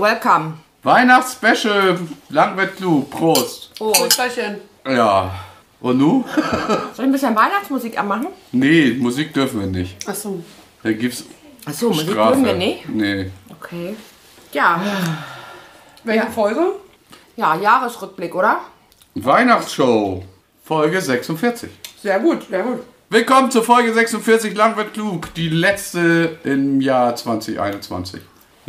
Welcome. Weihnachtsspecial, Langwett-Lu, Prost. Oh, Prösterchen. Ja. Und nu? soll ich ein bisschen Weihnachtsmusik anmachen? Nee, Musik dürfen wir nicht. Achso. Da gibt's Achso, Musik Strafe. mögen wir nicht. Nee. Okay. Ja, Welche Ja. Folge? ja, Jahresrückblick, oder? Weihnachtsshow, Folge 46. Sehr gut, sehr gut. Willkommen zur Folge 46 Langwett Klug, die letzte im Jahr 2021.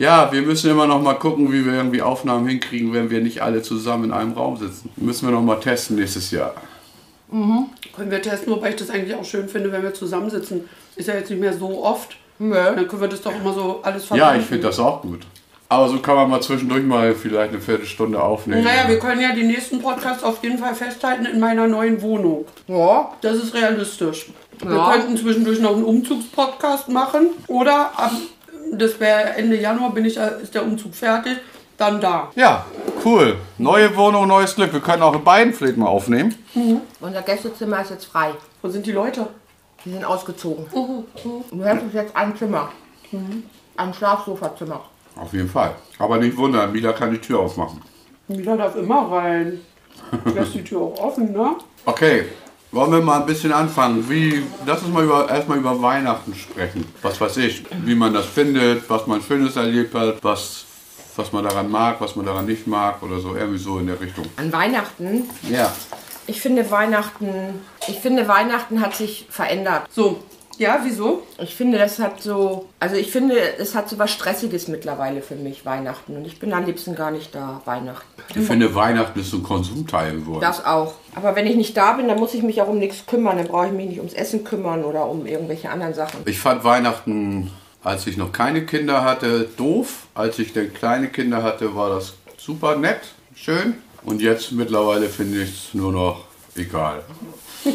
Ja, wir müssen immer noch mal gucken, wie wir irgendwie Aufnahmen hinkriegen, wenn wir nicht alle zusammen in einem Raum sitzen. Müssen wir noch mal testen nächstes Jahr. Können wir testen, wobei ich das eigentlich auch schön finde, wenn wir zusammensitzen. Ist ja jetzt nicht mehr so oft. Nö. Dann können wir das doch immer so alles Ja, verbinden. ich finde das auch gut. Aber so kann man mal zwischendurch mal vielleicht eine Viertelstunde aufnehmen. Naja, wir können ja die nächsten Podcasts auf jeden Fall festhalten in meiner neuen Wohnung. Ja. Das ist realistisch. Wir Ja. könnten zwischendurch noch einen Umzugspodcast machen. Oder ab, das wäre Ende Januar, bin ich, äh, ist der Umzug fertig. Dann da. Ja, cool. Neue Wohnung, neues Glück. Wir können auch in beiden vielleicht mal aufnehmen. Unser Gästezimmer ist jetzt frei. Wo sind die Leute? Die sind ausgezogen. Du hast uns jetzt ein Zimmer. Ein Schlafsofazimmer. Auf jeden Fall. Aber nicht wundern, Mila kann die Tür aufmachen. Mila darf immer rein. Lässt die Tür auch offen, ne? Okay, wollen wir mal ein bisschen anfangen. Wie, lass uns mal über, erstmal über Weihnachten sprechen. Was weiß ich, wie man das findet, was man Schönes erlebt hat, was, was man daran mag, was man daran nicht mag oder so, irgendwie so in der Richtung. An Weihnachten. Ja. Ich finde Weihnachten. Ich finde Weihnachten hat sich verändert. So, ja, wieso? Ich finde, das hat so, also ich finde, es hat so was Stressiges mittlerweile für mich, Weihnachten. Und ich bin am liebsten gar nicht da, Weihnachten. Ich finde, Weihnachten ist so ein Konsumteil geworden. Das auch. Aber wenn ich nicht da bin, dann muss ich mich auch um nichts kümmern. Dann brauche ich mich nicht ums Essen kümmern oder um irgendwelche anderen Sachen. Ich fand Weihnachten, als ich noch keine Kinder hatte, doof. Als ich dann kleine Kinder hatte, war das super nett, schön. Und jetzt mittlerweile finde ich es nur noch egal.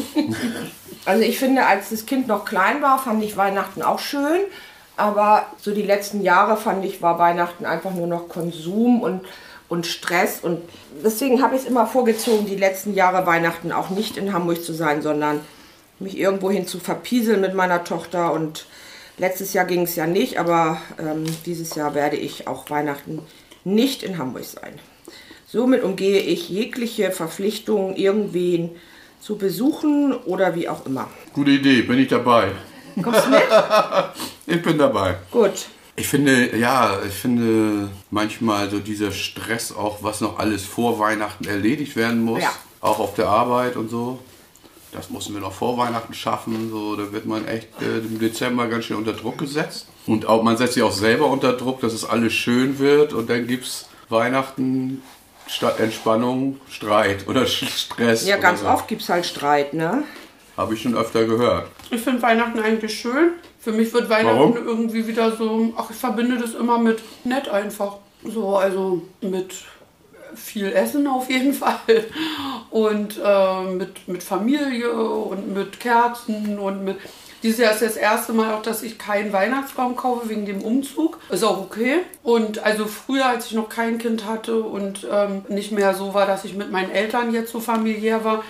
Also ich finde, als das Kind noch klein war, fand ich Weihnachten auch schön. Aber so die letzten Jahre fand ich, war Weihnachten einfach nur noch Konsum und, und Stress. Und deswegen habe ich es immer vorgezogen, die letzten Jahre Weihnachten auch nicht in Hamburg zu sein, sondern mich irgendwohin zu verpieseln mit meiner Tochter. Und letztes Jahr ging es ja nicht, aber ähm, dieses Jahr werde ich auch Weihnachten nicht in Hamburg sein. Somit umgehe ich jegliche Verpflichtungen, irgendwen zu besuchen oder wie auch immer. Gute Idee, bin ich dabei. Kommst du mit? Ich bin dabei. Gut. Ich finde, ja, ich finde manchmal so dieser Stress auch, was noch alles vor Weihnachten erledigt werden muss, Ja. auch auf der Arbeit und so. Das müssen wir noch vor Weihnachten schaffen. So, da wird man echt äh, im Dezember ganz schön unter Druck gesetzt. Und auch, man setzt sich auch selber unter Druck, dass es alles schön wird. Und dann gibt es Weihnachten Entspannung Streit oder Stress. Ja, oder ganz so. oft gibt es halt Streit, ne? Habe ich schon öfter gehört. Ich finde Weihnachten eigentlich schön. Für mich wird Weihnachten Warum? irgendwie wieder so, ach, ich verbinde das immer mit nett einfach. So, also mit viel Essen auf jeden Fall. Und äh, mit, mit Familie und mit Kerzen und mit. Dieses Jahr ist das erste Mal auch, dass ich keinen Weihnachtsbaum kaufe wegen dem Umzug. Ist auch okay. Und also früher, als ich noch kein Kind hatte und ähm, nicht mehr so war, dass ich mit meinen Eltern jetzt so familiär war,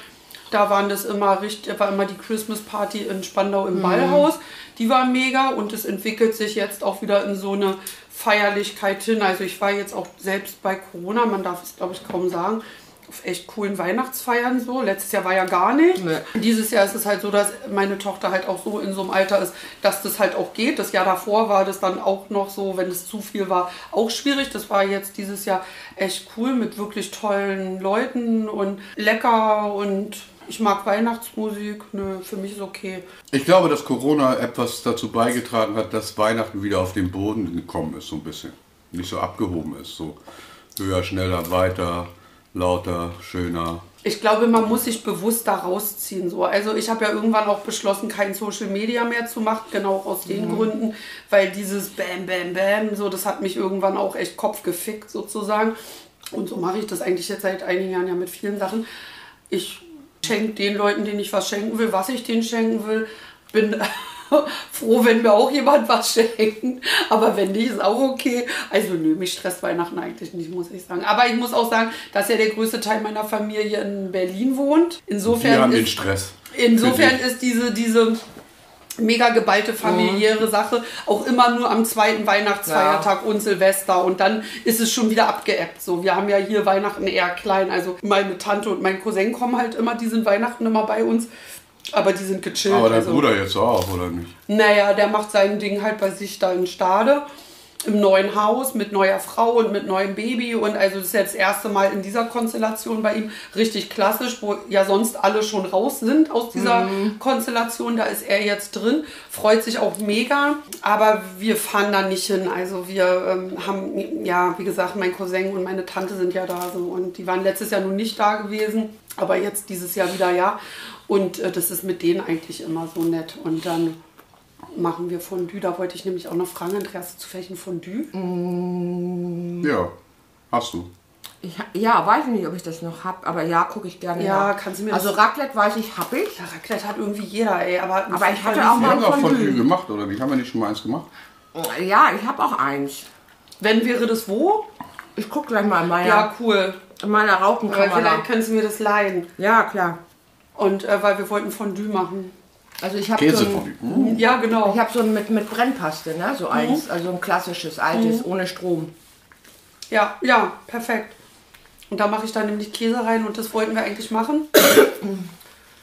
da waren das immer richtig, war immer die Christmas Party in Spandau im Ballhaus. Die war mega und es entwickelt sich jetzt auch wieder in so eine Feierlichkeit hin. Also ich war jetzt auch selbst bei Corona, man darf es glaube ich kaum sagen, auf echt coolen Weihnachtsfeiern so. Letztes Jahr war ja gar nicht. Nee. Dieses Jahr ist es halt so, dass meine Tochter halt auch so in so einem Alter ist, dass das halt auch geht. Das Jahr davor war das dann auch noch so, wenn es zu viel war, auch schwierig. Das war jetzt dieses Jahr echt cool mit wirklich tollen Leuten und lecker und ich mag Weihnachtsmusik. Nö, für mich ist okay. Ich glaube, dass Corona etwas dazu beigetragen hat, dass Weihnachten wieder auf den Boden gekommen ist, so ein bisschen. Nicht so abgehoben ist, so höher, schneller, weiter, lauter, schöner. Ich glaube, man muss sich bewusst da rausziehen. So. Also ich habe ja irgendwann auch beschlossen, kein Social Media mehr zu machen, genau aus den Gründen, weil dieses Bam, Bam, Bam, so, das hat mich irgendwann auch echt Kopf gefickt sozusagen. Und so mache ich das eigentlich jetzt seit einigen Jahren ja mit vielen Sachen. Ich schenke den Leuten, denen ich was schenken will, was ich denen schenken will. Bin froh, wenn mir auch jemand was schenkt. Aber wenn nicht, ist auch okay. Also nö, mich stresst Weihnachten eigentlich nicht, muss ich sagen. Aber ich muss auch sagen, dass ja der größte Teil meiner Familie in Berlin wohnt. Wir Insofern haben den ist, Stress. insofern ist diese, diese mega geballte familiäre Sache. Auch immer nur am zweiten Weihnachtsfeiertag und Silvester. Und dann ist es schon wieder abgeebbt. So, wir haben ja hier Weihnachten eher klein. Also meine Tante und mein Cousin kommen halt immer, die sind Weihnachten immer bei uns. Aber die sind gechillt. Aber dein also. Bruder jetzt auch, oder nicht? Naja, der macht sein Ding halt bei sich da in Stade. Im neuen Haus mit neuer Frau und mit neuem Baby. Und also das ist jetzt das erste Mal in dieser Konstellation bei ihm richtig klassisch, wo ja sonst alle schon raus sind aus dieser Konstellation. Da ist er jetzt drin, freut sich auch mega. Aber wir fahren da nicht hin. Also wir ähm, haben, ja, wie gesagt, mein Cousin und meine Tante sind ja da so. Und die waren letztes Jahr nun nicht da gewesen. Aber jetzt dieses Jahr wieder ja. Und äh, das ist mit denen eigentlich immer so nett. Und dann machen wir Fondue. Da wollte ich nämlich auch noch fragen, Andreas, vielleicht ein Fondue? Ja, hast du. Ich, ja, weiß ich nicht, ob ich das noch habe, aber ja, gucke ich gerne Ja, nach. kannst du mir Also das- Raclette weiß ich, habe ich. Ja, Raclette hat irgendwie jeder, ey. Aber, Aber ich hatte auch mal ein Fondue Fondue. gemacht, oder nicht? Haben wir nicht schon mal eins gemacht? Ja, ich habe auch eins. Wenn wäre das wo? Ich gucke gleich mal in meiner, Ja, cool. in meiner Weil Raupenkamera. vielleicht kannst du mir das leihen. Ja, klar. Und äh, weil wir wollten Fondue machen. Also ich habe so Käsefondue. ein, Mm. Ja, genau. ich habe so ein mit, mit Brennpaste, ne? So eins. Also ein klassisches, altes, ohne Strom. Ja, ja, perfekt. Und da mache ich dann nämlich Käse rein und das wollten wir eigentlich machen.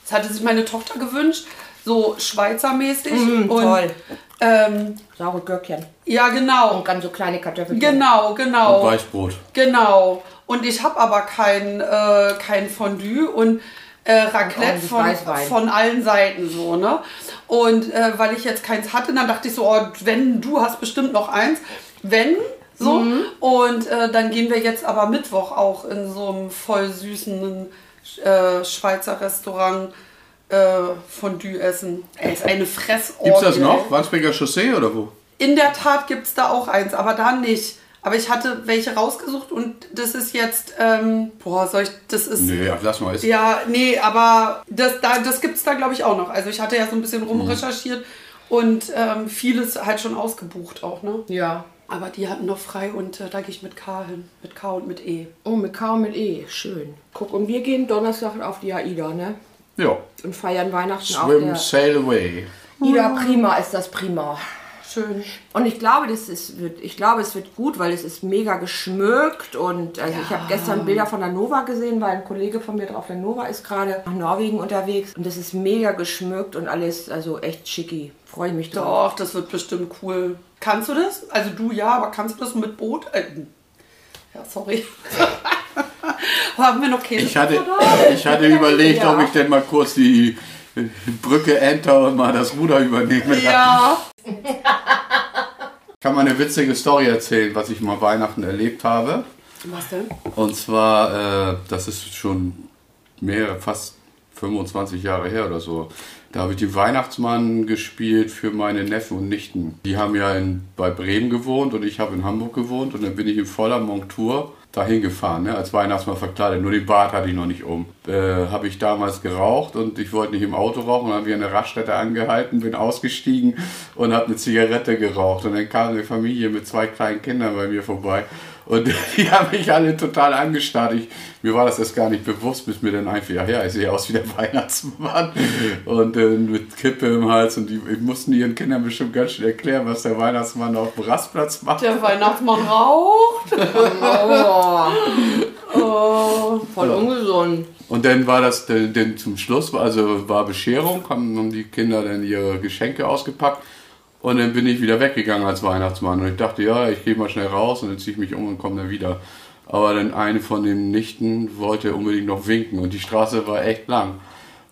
Das hatte sich meine Tochter gewünscht, so Schweizermäßig. und, Mm, toll. Ähm, Saure Gürkchen. ja, genau. Und ganz so kleine Kartoffelchen. Genau, genau. Und Weißbrot. Genau. Und ich habe aber kein, äh, kein Fondue und äh, Raclette von, von allen Seiten so, ne? Und äh, weil ich jetzt keins hatte, dann dachte ich so, oh, wenn du hast bestimmt noch eins. Wenn, so. Mhm. Und äh, dann gehen wir jetzt aber Mittwoch auch in so einem voll süßen äh, Schweizer Restaurant äh, Fondue essen. Ey, ist eine Fressorgie. Gibt's das noch? Wandsbeker Chaussee oder wo? In der Tat gibt es da auch eins, aber da nicht. Aber ich hatte welche rausgesucht und das ist jetzt, ähm, boah, soll ich, das ist, Nee, ach, lass mal. Ist ja, nee, aber das, da, das gibt es da, glaube ich, auch noch. Also ich hatte ja so ein bisschen rumrecherchiert und ähm, vieles halt schon ausgebucht auch, ne? Ja. Aber die hatten noch frei und äh, da gehe ich mit K hin. Mit K und mit E. Oh, mit K und mit E. Schön. Guck, und wir gehen Donnerstag auf die AIDA, ne? Ja. Und feiern Weihnachten Swim, der sail away. Ida Prima ist das Prima. Schön. Und ich glaube, das ist, wird, ich glaube, es wird gut, weil es ist mega geschmückt und also ich habe gestern Bilder von der Nova gesehen, weil ein Kollege von mir drauf der Nova ist gerade nach Norwegen unterwegs und das ist mega geschmückt und alles, also echt schicki. Freue ich mich drauf. Doch, das wird bestimmt cool. Kannst du das? Also du ja, aber kannst du das mit Boot? Äh, ja, sorry. Haben wir noch Käse? Ich hatte, ich hatte überlegt, Ja. ob ich denn mal kurz die Brücke enter und mal das Ruder übernehme. Ja. Ich kann mal eine witzige Story erzählen, was ich mal Weihnachten erlebt habe. Was denn? Und zwar, äh, das ist schon mehr, fast 25 Jahre her oder so. Da habe ich den Weihnachtsmann gespielt für meine Neffen und Nichten. Die haben ja in, bei Bremen gewohnt und ich habe in Hamburg gewohnt. Und dann bin ich in voller Montur dahin gefahren, ne, als Weihnachtsmann verkleidet. Nur den Bart hatte ich noch nicht um. Äh, habe ich damals geraucht und ich wollte nicht im Auto rauchen. Dann habe ich an der Raststätte angehalten, bin ausgestiegen und habe eine Zigarette geraucht. Und dann kam eine Familie mit zwei kleinen Kindern bei mir vorbei. Und die haben mich alle total angestarrt. Ich, mir war das erst gar nicht bewusst, bis mir dann einfach, ja, ja, ich sehe aus wie der Weihnachtsmann. Und äh, mit Kippe im Hals. Und die, die mussten ihren Kindern bestimmt ganz schön erklären, was der Weihnachtsmann auf dem Rastplatz macht. Der Weihnachtsmann raucht. Oh, Oh. voll ungesund. Und dann war das denn, denn zum Schluss, also war Bescherung, haben, haben die Kinder dann ihre Geschenke ausgepackt. Und dann bin ich wieder weggegangen als Weihnachtsmann. Und ich dachte, ja, ich gehe mal schnell raus und dann ziehe ich mich um und komme dann wieder. Aber dann eine von den Nichten wollte unbedingt noch winken und die Straße war echt lang.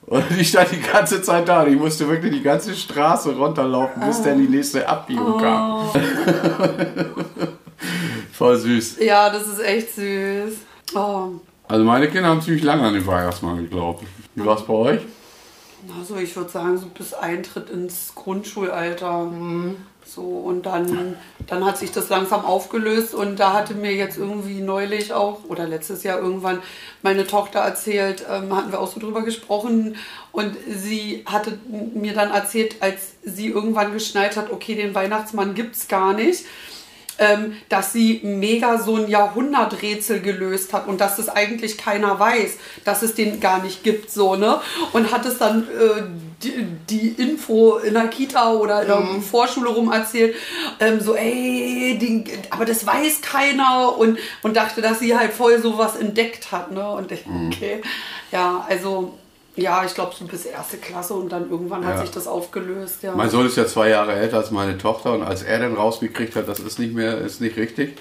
Und ich stand die ganze Zeit da und ich musste wirklich die ganze Straße runterlaufen, bis dann die nächste Abbiegung kam. Voll süß. Ja, das ist echt süß. Oh. Also meine Kinder haben ziemlich lange an den Weihnachtsmann geglaubt. Wie war es bei euch? Also ich würde sagen, so bis Eintritt ins Grundschulalter. So, und dann, dann hat sich das langsam aufgelöst und da hatte mir jetzt irgendwie neulich auch, oder letztes Jahr irgendwann, meine Tochter erzählt, ähm, hatten wir auch so drüber gesprochen und sie hatte mir dann erzählt, als sie irgendwann geschnallt hat, okay, den Weihnachtsmann gibt's gar nicht, ähm, dass sie mega so ein Jahrhunderträtsel gelöst hat und dass es eigentlich keiner weiß, dass es den gar nicht gibt, so, ne? Und hat es dann äh, die, die Info in der Kita oder in der Mhm. Vorschule rum erzählt. Ähm, so, ey, die, aber das weiß keiner. Und, und dachte, dass sie halt voll sowas entdeckt hat. Ne? Und ich, Mhm. okay. Ja, also, ja, ich glaube so bis erste Klasse und dann irgendwann hat Ja. sich das aufgelöst. Ja. Mein Sohn ist ja zwei Jahre älter als meine Tochter und als er dann rausgekriegt hat, das ist nicht mehr, ist nicht richtig,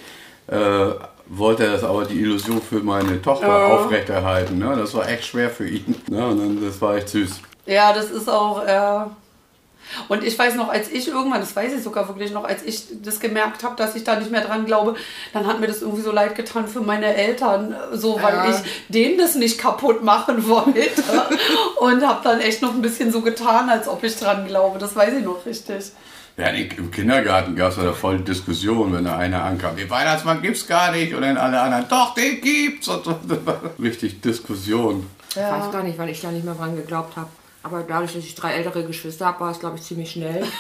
äh, wollte er das aber die Illusion für meine Tochter aufrechterhalten. Ne? Das war echt schwer für ihn. Ne? Und dann, das war echt süß. Ja, das ist auch. Äh und ich weiß noch, als ich irgendwann, das weiß ich sogar wirklich noch, als ich das gemerkt habe, dass ich da nicht mehr dran glaube, dann hat mir das irgendwie so leid getan für meine Eltern, so weil Ja. ich denen das nicht kaputt machen wollte. und habe dann echt noch ein bisschen so getan, als ob ich dran glaube. Das weiß ich noch richtig. Ja, im Kindergarten gab es ja da voll Diskussion, wenn da einer ankam, den Weihnachtsmann gibt's gar nicht und dann alle anderen, doch, den gibt's. Und so. Richtig Diskussion. Ich weiß gar nicht, weil ich da nicht mehr dran geglaubt habe. Aber dadurch, dass ich drei ältere Geschwister habe, war es, glaube ich, ziemlich schnell.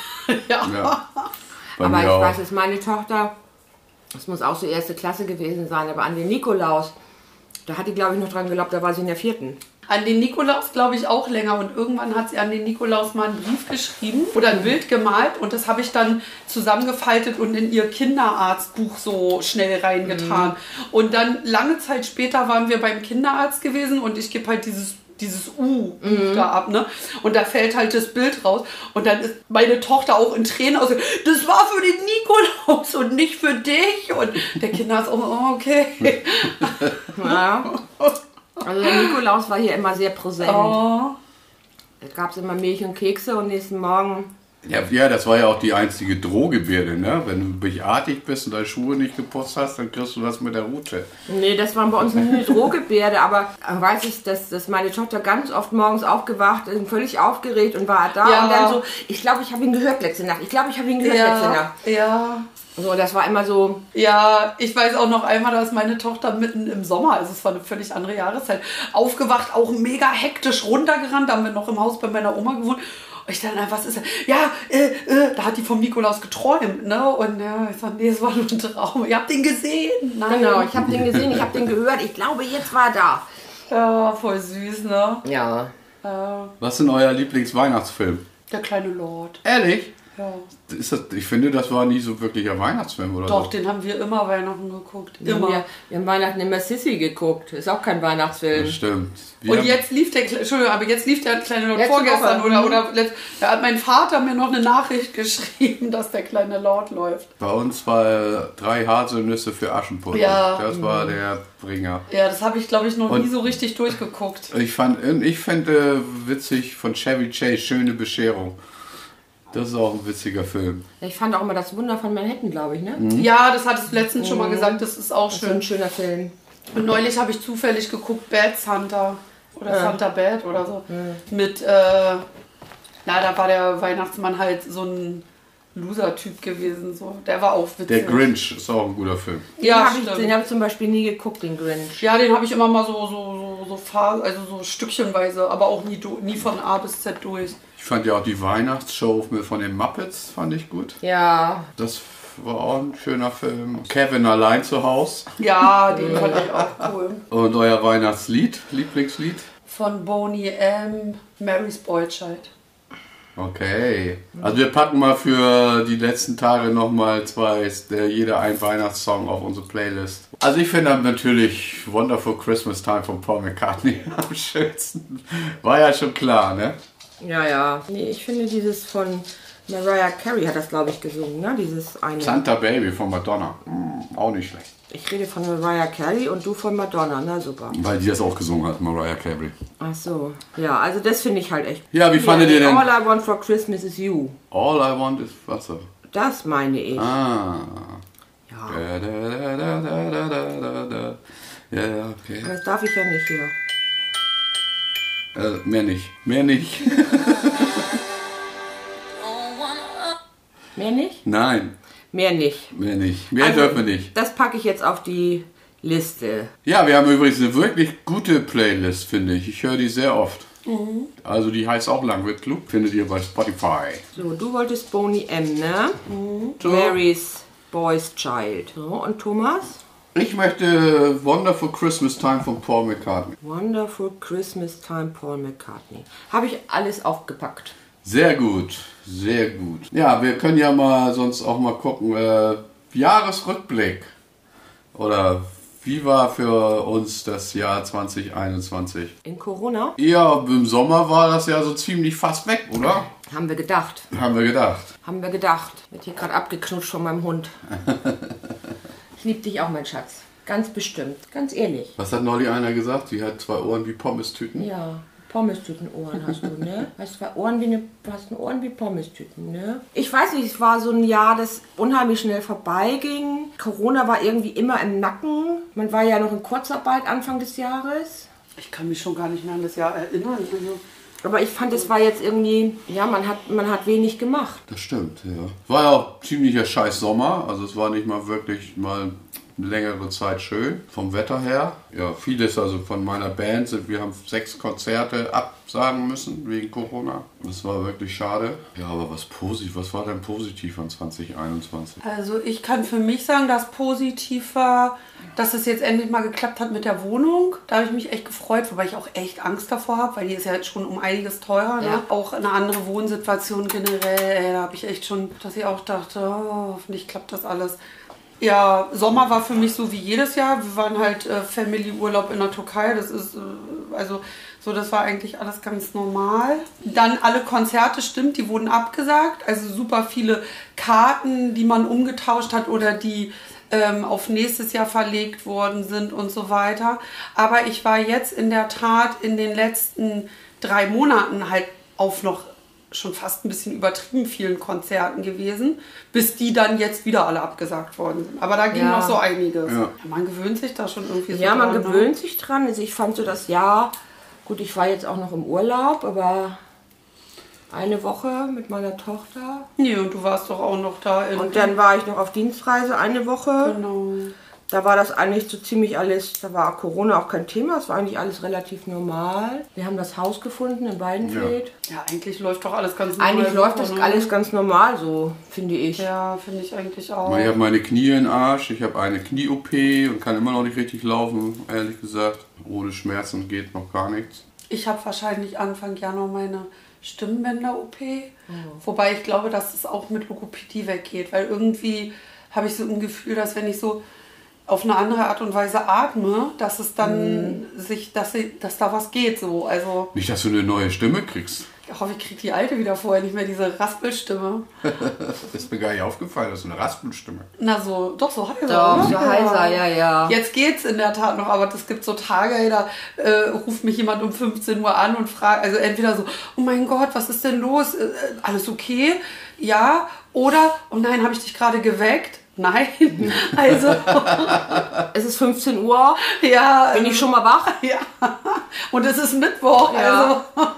Ja. Ja. Aber ich auch. weiß, dass meine Tochter, das muss auch so erste Klasse gewesen sein, aber an den Nikolaus, da hat die, glaube ich, noch dran geglaubt, da war sie in der vierten. An den Nikolaus glaube ich auch länger und irgendwann hat sie an den Nikolaus mal einen Brief geschrieben oder ein Bild gemalt und das habe ich dann zusammengefaltet und in ihr Kinderarztbuch so schnell reingetan. Und dann lange Zeit später waren wir beim Kinderarzt gewesen und ich gebe halt dieses dieses U da ab, ne? Und da fällt halt das Bild raus. Und dann ist meine Tochter auch in Tränen aus. Das war für den Nikolaus und nicht für dich. Und der Kinderarzt auch, oh, okay. Ja. Also der Nikolaus war hier immer sehr präsent. Oh. Da gab es immer Milch und Kekse und nächsten Morgen. Ja, ja, das war ja auch die einzige Drohgebärde, ne? Wenn du böchartig bist und deine Schuhe nicht geputzt hast, dann kriegst du das mit der Route. Nee, das war bei uns nicht eine Drohgebärde, aber äh, weiß ich, dass, dass meine Tochter ganz oft morgens aufgewacht ist, völlig aufgeregt und war da Ja. und dann so, ich glaube, ich habe ihn gehört letzte Nacht. Ich glaube, ich habe ihn gehört letzte Ja, Nacht. ja. So, das war immer so, Ja, ich weiß auch noch einmal, dass meine Tochter mitten im Sommer, also es war eine völlig andere Jahreszeit, aufgewacht, auch mega hektisch runtergerannt. Da haben wir noch im Haus bei meiner Oma gewohnt. Und ich dachte, na, was ist das? Ja, äh, äh, da hat die vom Nikolaus geträumt, ne? Und ja, ich sag, nee, es war nur ein Traum. Ihr habt den gesehen? Nein. genau, ich habe den gesehen, ich habe den gehört, ich glaube, jetzt war er da. Ja, voll süß, ne? Ja. Äh, Was ist denn euer Lieblingsweihnachtsfilm? der kleine Lord. Ehrlich? Ja. Ist das, ich finde, das war nie so wirklicher Weihnachtsfilm oder Doch, so. den haben wir immer Weihnachten geguckt. Wir haben, Immer. ja, wir haben Weihnachten immer Sissy geguckt. Ist auch kein Weihnachtsfilm. Das stimmt. Wir Und jetzt lief der, Entschuldigung, aber jetzt lief der kleine Lord Letzte vorgestern Woche. oder, Mhm. oder letzt, da hat mein Vater mir noch eine Nachricht geschrieben, dass der kleine Lord läuft. Bei uns war drei Haselnüsse für Aschenputtel. Ja. Das war der Bringer. Ja, das habe ich, glaube ich, noch Und- nie so richtig durchgeguckt. Ich fand, ich finde witzig von Chevy Chase Schöne Bescherung. Das ist auch ein witziger Film. Ich fand auch immer das Wunder von Manhattan, glaube ich, ne? Ja, das hattest du letztens schon mal gesagt, das ist auch Das ist ein schön. schöner Film. Und neulich habe ich zufällig geguckt, Bad Santa oder Ja. Santa Bad oder so. Mit, äh, na, da war der Weihnachtsmann halt so ein Loser-Typ gewesen. So. Der war auch witzig. Der Grinch ist auch ein guter Film. Ja, den habe ich, den hab ich zum Beispiel nie geguckt, den Grinch. Ja, den habe ich immer mal so, so, so, so, also so stückchenweise, aber auch nie, nie von A bis Z durch. Ich fand ja auch die Weihnachtsshow von den Muppets fand ich gut. Ja, Das war auch ein schöner Film. Kevin allein zu Haus. Ja, den fand ich auch cool. Und euer Weihnachtslied, Lieblingslied? Von Boney M. Mary's Boy Child. Okay. Also wir packen mal für die letzten Tage nochmal zwei, äh, jeder ein Weihnachtssong auf unsere Playlist. Also ich finde natürlich Wonderful Christmas Time von Paul McCartney am schönsten. War ja schon klar, ne? Ja, ja. Nee, ich finde dieses von Mariah Carey hat das, glaube ich, gesungen, ne? Dieses eine. Santa Baby von Madonna. Hm, auch nicht schlecht. Ich rede von Mariah Carey und du von Madonna, na super. Weil die das auch gesungen hat, Mariah Carey. Ach so. Ja, also das finde ich halt echt. Ja, wie fandet ihr denn? All I want for Christmas is you. All I want is Wasser. Das meine ich. Ah. Ja. Da, da, da, da, da, da, da, da. Ja, ja, okay. Das darf ich ja nicht hier. Äh, mehr nicht. Mehr nicht. Mehr nicht? Nein, Mehr nicht. mehr nicht. Mehr Also, dürfen wir nicht. Das packe ich jetzt auf die Liste. Ja, wir haben übrigens eine wirklich gute Playlist, finde ich. Ich höre die sehr oft. Also die heißt auch Langwirt Club. Findet ihr bei Spotify. So, du wolltest Boney M, ne? So. Mary's Boy's Child. So, und Thomas? Ich möchte Wonderful Christmas Time von Paul McCartney. Wonderful Christmas Time, Paul McCartney. Habe ich alles aufgepackt. Sehr gut, sehr gut. Ja, wir können ja mal sonst auch mal gucken. Äh, Jahresrückblick. Oder wie war für uns das Jahr 2021? In Corona Ja, im Sommer war das ja so ziemlich fast weg, oder? haben wir gedacht. Haben wir gedacht. Haben wir gedacht. Wird hier gerade abgeknutscht von meinem Hund. ich liebe dich auch, mein Schatz. Ganz bestimmt. Ganz ehrlich. Was hat neulich einer gesagt? Sie hat zwei Ohren wie Pommestüten. Ja, Pommestütenohren hast du, ne? Hast zwei Ohren wie eine, du hast Ohren wie Pommestüten, ne? Ich weiß nicht, es war so ein Jahr, das unheimlich schnell vorbeiging. Corona war irgendwie immer im Nacken. Man war ja noch in Kurzarbeit Anfang des Jahres. Ich kann mich schon gar nicht mehr an das Jahr erinnern. Also, Aber ich fand, es war jetzt irgendwie, ja, man hat, man hat wenig gemacht. Das stimmt, ja. War ja auch ziemlicher scheiß Sommer. Also es war nicht mal wirklich mal längere Zeit schön vom Wetter her. Ja, vieles also von meiner Band sind, wir haben sechs Konzerte absagen müssen wegen Corona. Das war wirklich schade. Ja, aber was positiv, was war denn positiv an 2021? also ich kann für mich sagen, dass positiv war, dass es jetzt endlich mal geklappt hat mit der Wohnung. Da habe ich mich echt gefreut, wobei ich auch echt Angst davor habe, weil die ist ja jetzt schon um einiges teurer. Ne? Ja. Auch eine andere Wohnsituation generell. Ey, da habe ich echt schon, dass ich auch dachte, oh, hoffentlich klappt das alles. Ja, Sommer war für mich so wie jedes Jahr. Wir waren halt äh, Family-Urlaub in der Türkei. Das ist, äh, also, so, das war eigentlich alles ganz normal. Dann alle Konzerte, stimmt, die wurden abgesagt. Also super viele Karten, die man umgetauscht hat oder die ähm, auf nächstes Jahr verlegt worden sind und so weiter. Aber ich war jetzt in der Tat in den letzten drei Monaten halt auf noch schon fast ein bisschen übertrieben vielen Konzerten gewesen, bis die dann jetzt wieder alle abgesagt worden sind. Aber da ging Ja. noch so einiges. Ja. Man gewöhnt sich da schon irgendwie so Ja, man dran, ne? gewöhnt sich dran. Also ich fand so das Jahr, gut, ich war jetzt auch noch im Urlaub, aber eine Woche mit meiner Tochter. Nee, und du warst doch auch noch da in... Und dann war ich noch auf Dienstreise eine Woche. Genau. Da war das eigentlich so ziemlich alles, da war Corona auch kein Thema, es war eigentlich alles relativ normal. Wir haben das Haus gefunden in Weidenfeld. Ja, eigentlich läuft doch alles ganz normal. Eigentlich läuft das ne? alles ganz normal so, finde ich. Ja, finde ich eigentlich auch. Ich habe meine Knie im Arsch, ich habe eine Knie-OP und kann immer noch nicht richtig laufen, ehrlich gesagt. Ohne Schmerzen geht noch gar nichts. Ich habe wahrscheinlich Anfang Januar meine Stimmbänder-OP. Wobei ich glaube, dass es auch mit Logopädie weggeht. Weil irgendwie habe ich so ein Gefühl, dass wenn ich so auf eine andere Art und Weise atme, dass es dann sich, dass, sie, dass da was geht so. Also Nicht, dass du eine neue Stimme kriegst. ich hoffe, ich kriege die alte wieder vorher, nicht mehr diese Raspelstimme. Das ist mir gar nicht aufgefallen, das ist eine Raspelstimme. Na so, doch so heiser. Doch, oder? so heiser, ja, ja. Jetzt geht's in der Tat noch, aber es gibt so Tage, da äh, ruft mich jemand um 15 Uhr an und fragt, also entweder so, oh mein Gott, was ist denn los? Äh, äh, alles okay? Ja. Oder, oh nein, habe ich dich gerade geweckt? Nein. Also, Es ist 15 Uhr, ja. bin ich schon mal wach? ja. Und es ist Mittwoch, Ja. also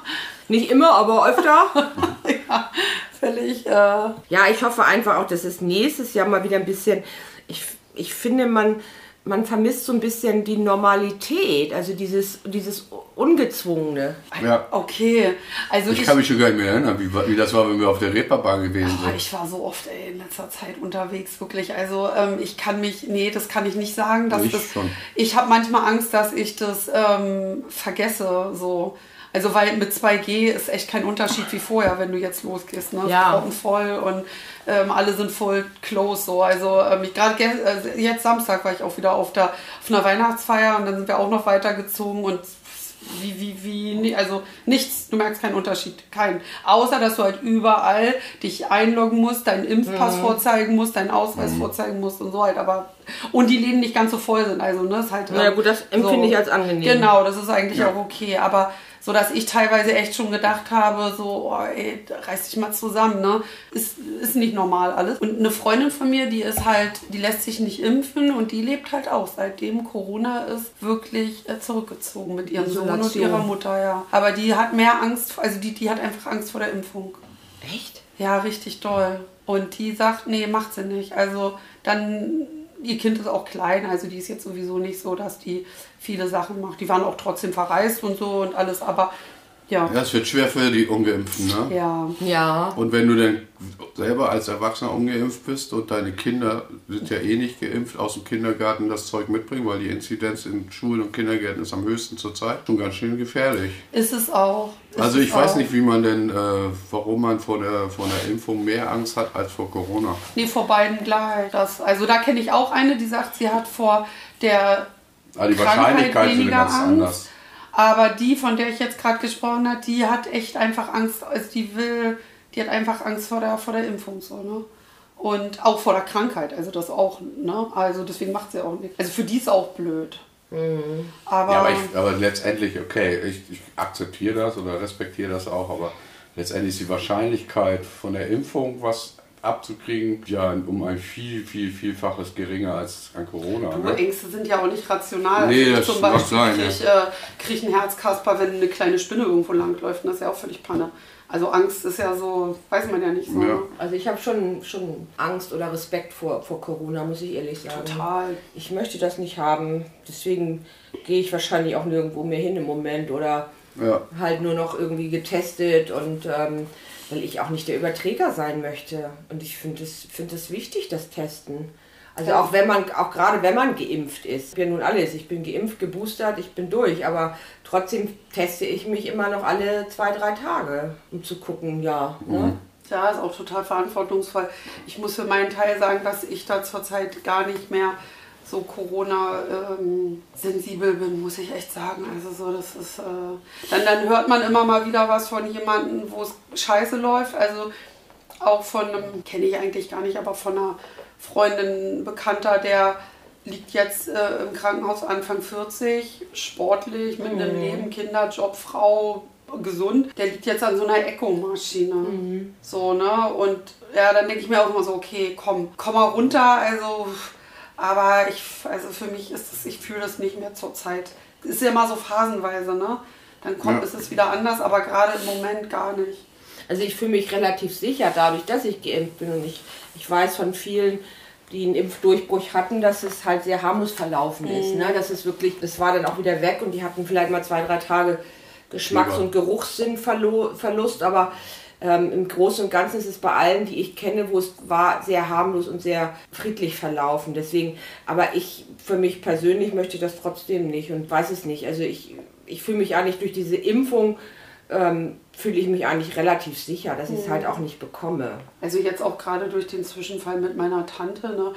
Nicht immer, aber öfter. ja, völlig. Äh, Ja, ich hoffe einfach auch, dass es nächstes Jahr mal wieder ein bisschen. Ich, ich finde, man, man vermisst so ein bisschen die Normalität, also dieses, dieses Ungezwungene. Ja. okay. Also Ich kann mich schon gar nicht mehr erinnern, wie, wie das war, wenn wir auf der Reeperbahn gewesen Ah, sind. Ich war so oft ey, in letzter Zeit unterwegs, wirklich. Also ähm, ich kann mich, nee, das kann ich nicht sagen. Dass Ich das, schon. Ich habe manchmal Angst, dass ich das ähm, vergesse. So. Also weil mit 2G ist echt kein Unterschied wie vorher, wenn du jetzt losgehst. Ne? Ja. voll und ähm, alle sind voll close. So. Also ähm, ich gerade ge- äh, jetzt Samstag war ich auch wieder auf, der, auf einer Weihnachtsfeier und dann sind wir auch noch weitergezogen und wie, wie, wie, also nichts, du merkst keinen Unterschied, keinen. Außer, dass du halt überall dich einloggen musst, deinen Impfpass vorzeigen musst, deinen Ausweis vorzeigen musst und so halt, aber, und die Läden nicht ganz so voll sind, also, ne, ist halt. Na ja, ähm, gut, das empfinde ich als angenehm. Genau, das ist eigentlich Ja. auch okay, aber so, dass ich teilweise echt schon gedacht habe, so, oh, ey, reiß dich mal zusammen, ne, ist, ist nicht normal alles. Und eine Freundin von mir, die ist halt, die lässt sich nicht impfen und die lebt halt auch, seitdem Corona ist, wirklich äh, zurückgezogen mit ihrem Sohn und ihrer Mutter, ja. Aber die hat mehr Angst, also die, die hat einfach Angst vor der Impfung. Echt? Ja, richtig doll. Und die sagt, nee, macht sie nicht. Also dann, ihr Kind ist auch klein, also die ist jetzt sowieso nicht so, dass die viele Sachen macht. Die waren auch trotzdem verreist und so und alles, aber Ja. Ja, es wird schwer für die Ungeimpften, ne? Ja. Ja. Und wenn du dann selber als Erwachsener ungeimpft bist und deine Kinder sind ja eh nicht geimpft, aus dem Kindergarten das Zeug mitbringen, weil die Inzidenz in Schulen und Kindergärten ist am höchsten zurzeit, schon ganz schön gefährlich. Ist es auch. Ist Also ich weiß auch. nicht, wie man denn, äh, warum man vor der, vor der Impfung mehr Angst hat als vor Corona. Nee, vor beiden gleich. Das, also da kenne ich auch eine, die sagt, sie hat vor der Aber die Krankheit Wahrscheinlichkeit sind weniger ganz Angst. anders. Aber die, von der ich jetzt gerade gesprochen habe, die hat echt einfach Angst, also die will, die hat einfach Angst vor der, vor der Impfung so, ne? Und auch vor der Krankheit, also das auch, ne? Also deswegen macht sie auch nicht. Also für die ist auch blöd. Aber, Ja, aber, ich, aber letztendlich, okay, ich, ich akzeptiere das oder respektiere das auch, aber letztendlich ist die Wahrscheinlichkeit von der Impfung was abzukriegen ja um ein viel, viel, vielfaches geringer als an Corona. Du, Ne? Ängste sind ja auch nicht rational. Nee, also das zum mag Beispiel sein, kriege ich, äh, krieg einen Herzkasper, wenn eine kleine Spinne irgendwo langläuft. Und das ist ja auch völlig Panne. Also Angst ist ja so, weiß man ja nicht so. Ja. Also ich habe schon, schon Angst oder Respekt vor, vor Corona, muss ich ehrlich sagen. Total. Ich möchte das nicht haben. Deswegen gehe ich wahrscheinlich auch nirgendwo mehr hin im Moment oder Ja. halt nur noch irgendwie getestet und ähm, weil ich auch nicht der Überträger sein möchte. Und ich finde es find es wichtig, das Testen. Also auch wenn man, auch gerade wenn man geimpft ist. Ich bin nun alles. Ich bin geimpft, geboostert, ich bin durch. Aber trotzdem teste ich mich immer noch alle zwei, drei Tage, um zu gucken, ja. Ne? Ja, ist auch total verantwortungsvoll. Ich muss für meinen Teil sagen, dass ich da zurzeit gar nicht mehr so Corona-sensibel bin, muss ich echt sagen. Also so, das ist, äh, dann, dann hört man immer mal wieder was von jemandem, wo es scheiße läuft. Also auch von einem, kenne ich eigentlich gar nicht, aber von einer Freundin, Bekannter, der liegt jetzt äh, im Krankenhaus Anfang 40, sportlich, mit einem Leben, Kinder, Job, Frau, gesund. Der liegt jetzt an so einer Echo-Maschine. So, ne? Und ja, dann denke ich mir auch immer so, okay, komm, komm mal runter. Also, aber ich, also für mich ist es, ich fühle das nicht mehr zur Zeit. Ist ja immer so phasenweise, ne? Dann kommt Ja. ist es wieder anders, aber gerade im Moment gar nicht. Also ich fühle mich relativ sicher dadurch, dass ich geimpft bin und ich, ich weiß von vielen, die einen Impfdurchbruch hatten, dass es halt sehr harmlos verlaufen ist. Ne? Das ist wirklich, das war dann auch wieder weg und die hatten vielleicht mal zwei, drei Tage Geschmacks- und Geruchssinnverlust, aber ähm, im Großen und Ganzen ist es bei allen, die ich kenne, wo es war, sehr harmlos und sehr friedlich verlaufen. Deswegen, aber ich für mich persönlich möchte das trotzdem nicht und weiß es nicht. Also ich, ich fühle mich eigentlich durch diese Impfung ähm, fühle ich mich eigentlich relativ sicher, dass ich es halt auch nicht bekomme. Also jetzt auch gerade durch den Zwischenfall mit meiner Tante. Ne?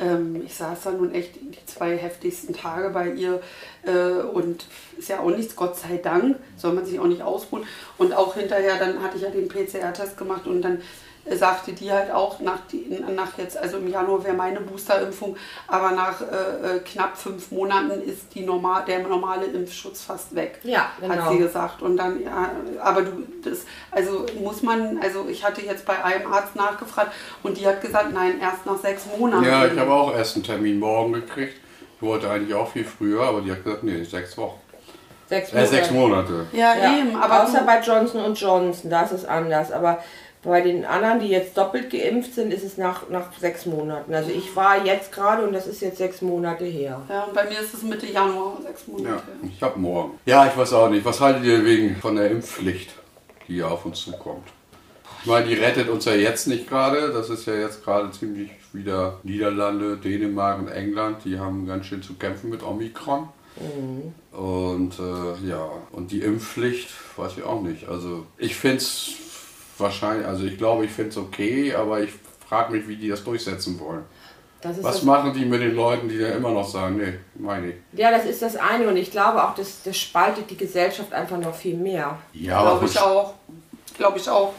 Ähm, ich saß da nun echt die zwei heftigsten Tage bei ihr äh, und ist ja auch nichts, Gott sei Dank, soll man sich auch nicht ausruhen. Und auch hinterher, dann hatte ich ja den PCR-Test gemacht und dann sagte die halt auch, nach, die, nach jetzt, also im Januar wäre meine Boosterimpfung, aber nach äh, äh, knapp fünf Monaten ist die normal, der normale Impfschutz fast weg. Ja, Hat genau. sie gesagt. Und dann, ja, aber du, das, also muss man, also ich hatte jetzt bei einem Arzt nachgefragt und die hat gesagt, nein, erst nach sechs Monaten. Ja, ich habe auch erst einen Termin morgen gekriegt. Ich wollte eigentlich auch viel früher, aber die hat gesagt, nee, sechs Wochen. Sechs Äh, sechs Monate. Ja, Ja, eben, aber außer bei Johnson Johnson, da ist es anders. Aber bei den anderen, die jetzt doppelt geimpft sind, ist es nach, nach sechs Monaten. Also ich war jetzt gerade und das ist jetzt sechs Monate her. ja, und bei mir ist es Mitte Januar, sechs Ja, Monate. ich habe morgen. Ja, ich weiß auch nicht. Was haltet ihr wegen von der Impfpflicht, die auf uns zukommt? Ich meine, die rettet uns ja jetzt nicht gerade. Das ist ja jetzt gerade ziemlich wieder Niederlande, Dänemark und England. Die haben ganz schön zu kämpfen mit Omikron. Und äh, ja, und die Impfpflicht, weiß ich auch nicht. Also ich finde es wahrscheinlich, also ich glaube, ich finde es okay, aber ich frage mich, wie die das durchsetzen wollen. Das Was das, machen die mit den Leuten, die dann immer noch sagen, nee, meine ich. ja, das ist das eine und ich glaube auch, das, das spaltet die Gesellschaft einfach noch viel mehr. Ja, Glaube ich auch. Glaube ich auch.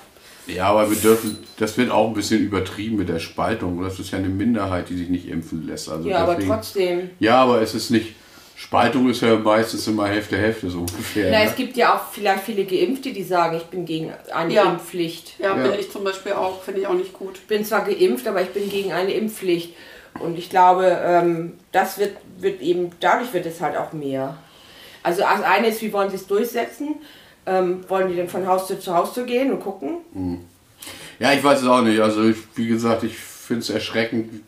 Ja, aber wir dürfen, das wird auch ein bisschen übertrieben mit der Spaltung. Das ist ja eine Minderheit, die sich nicht impfen lässt. Also Ja, aber deswegen- trotzdem. Ja, aber es ist nicht, Spaltung ist ja meistens immer Hälfte, Hälfte so ungefähr. Na, ne? es gibt ja auch vielleicht viele Geimpfte, die sagen, ich bin gegen eine Ja. Impfpflicht. Ja, Ja. bin ich zum Beispiel auch, finde ich auch nicht gut. Ich bin zwar geimpft, aber ich bin gegen eine Impfpflicht. Und ich glaube, ähm, das wird, wird eben, dadurch wird es halt auch mehr. Also das eine ist, wie wollen sie es durchsetzen? Ähm, wollen die denn von Haustür zu Haustür gehen und gucken? Ja, ich weiß es auch nicht. Also ich, wie gesagt, ich finde es erschreckend,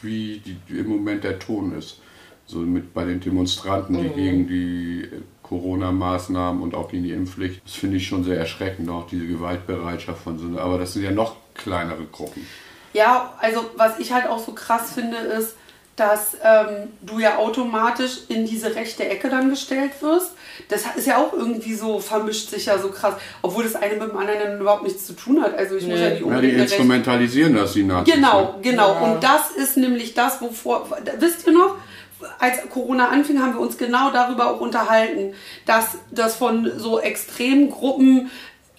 wie die, im Moment der Ton ist. So mit bei den Demonstranten, die gegen die Corona-Maßnahmen und auch gegen die Impfpflicht. Das finde ich schon sehr erschreckend, auch diese Gewaltbereitschaft von so. Aber das sind ja noch kleinere Gruppen. Ja, also was ich halt auch so krass finde, ist, dass ähm, du ja automatisch in diese rechte Ecke dann gestellt wirst. Das ist ja auch irgendwie so, vermischt sich ja so krass, obwohl das eine mit dem anderen dann überhaupt nichts zu tun hat. Also ich muss ja die Ja, die unbedingt eine rechte- instrumentalisieren das, die Nazis. Genau, ne? genau. Ja. Und das ist nämlich das, wovor, wisst ihr noch? Als Corona anfing, haben wir uns genau darüber auch unterhalten, dass das von so extremen Gruppen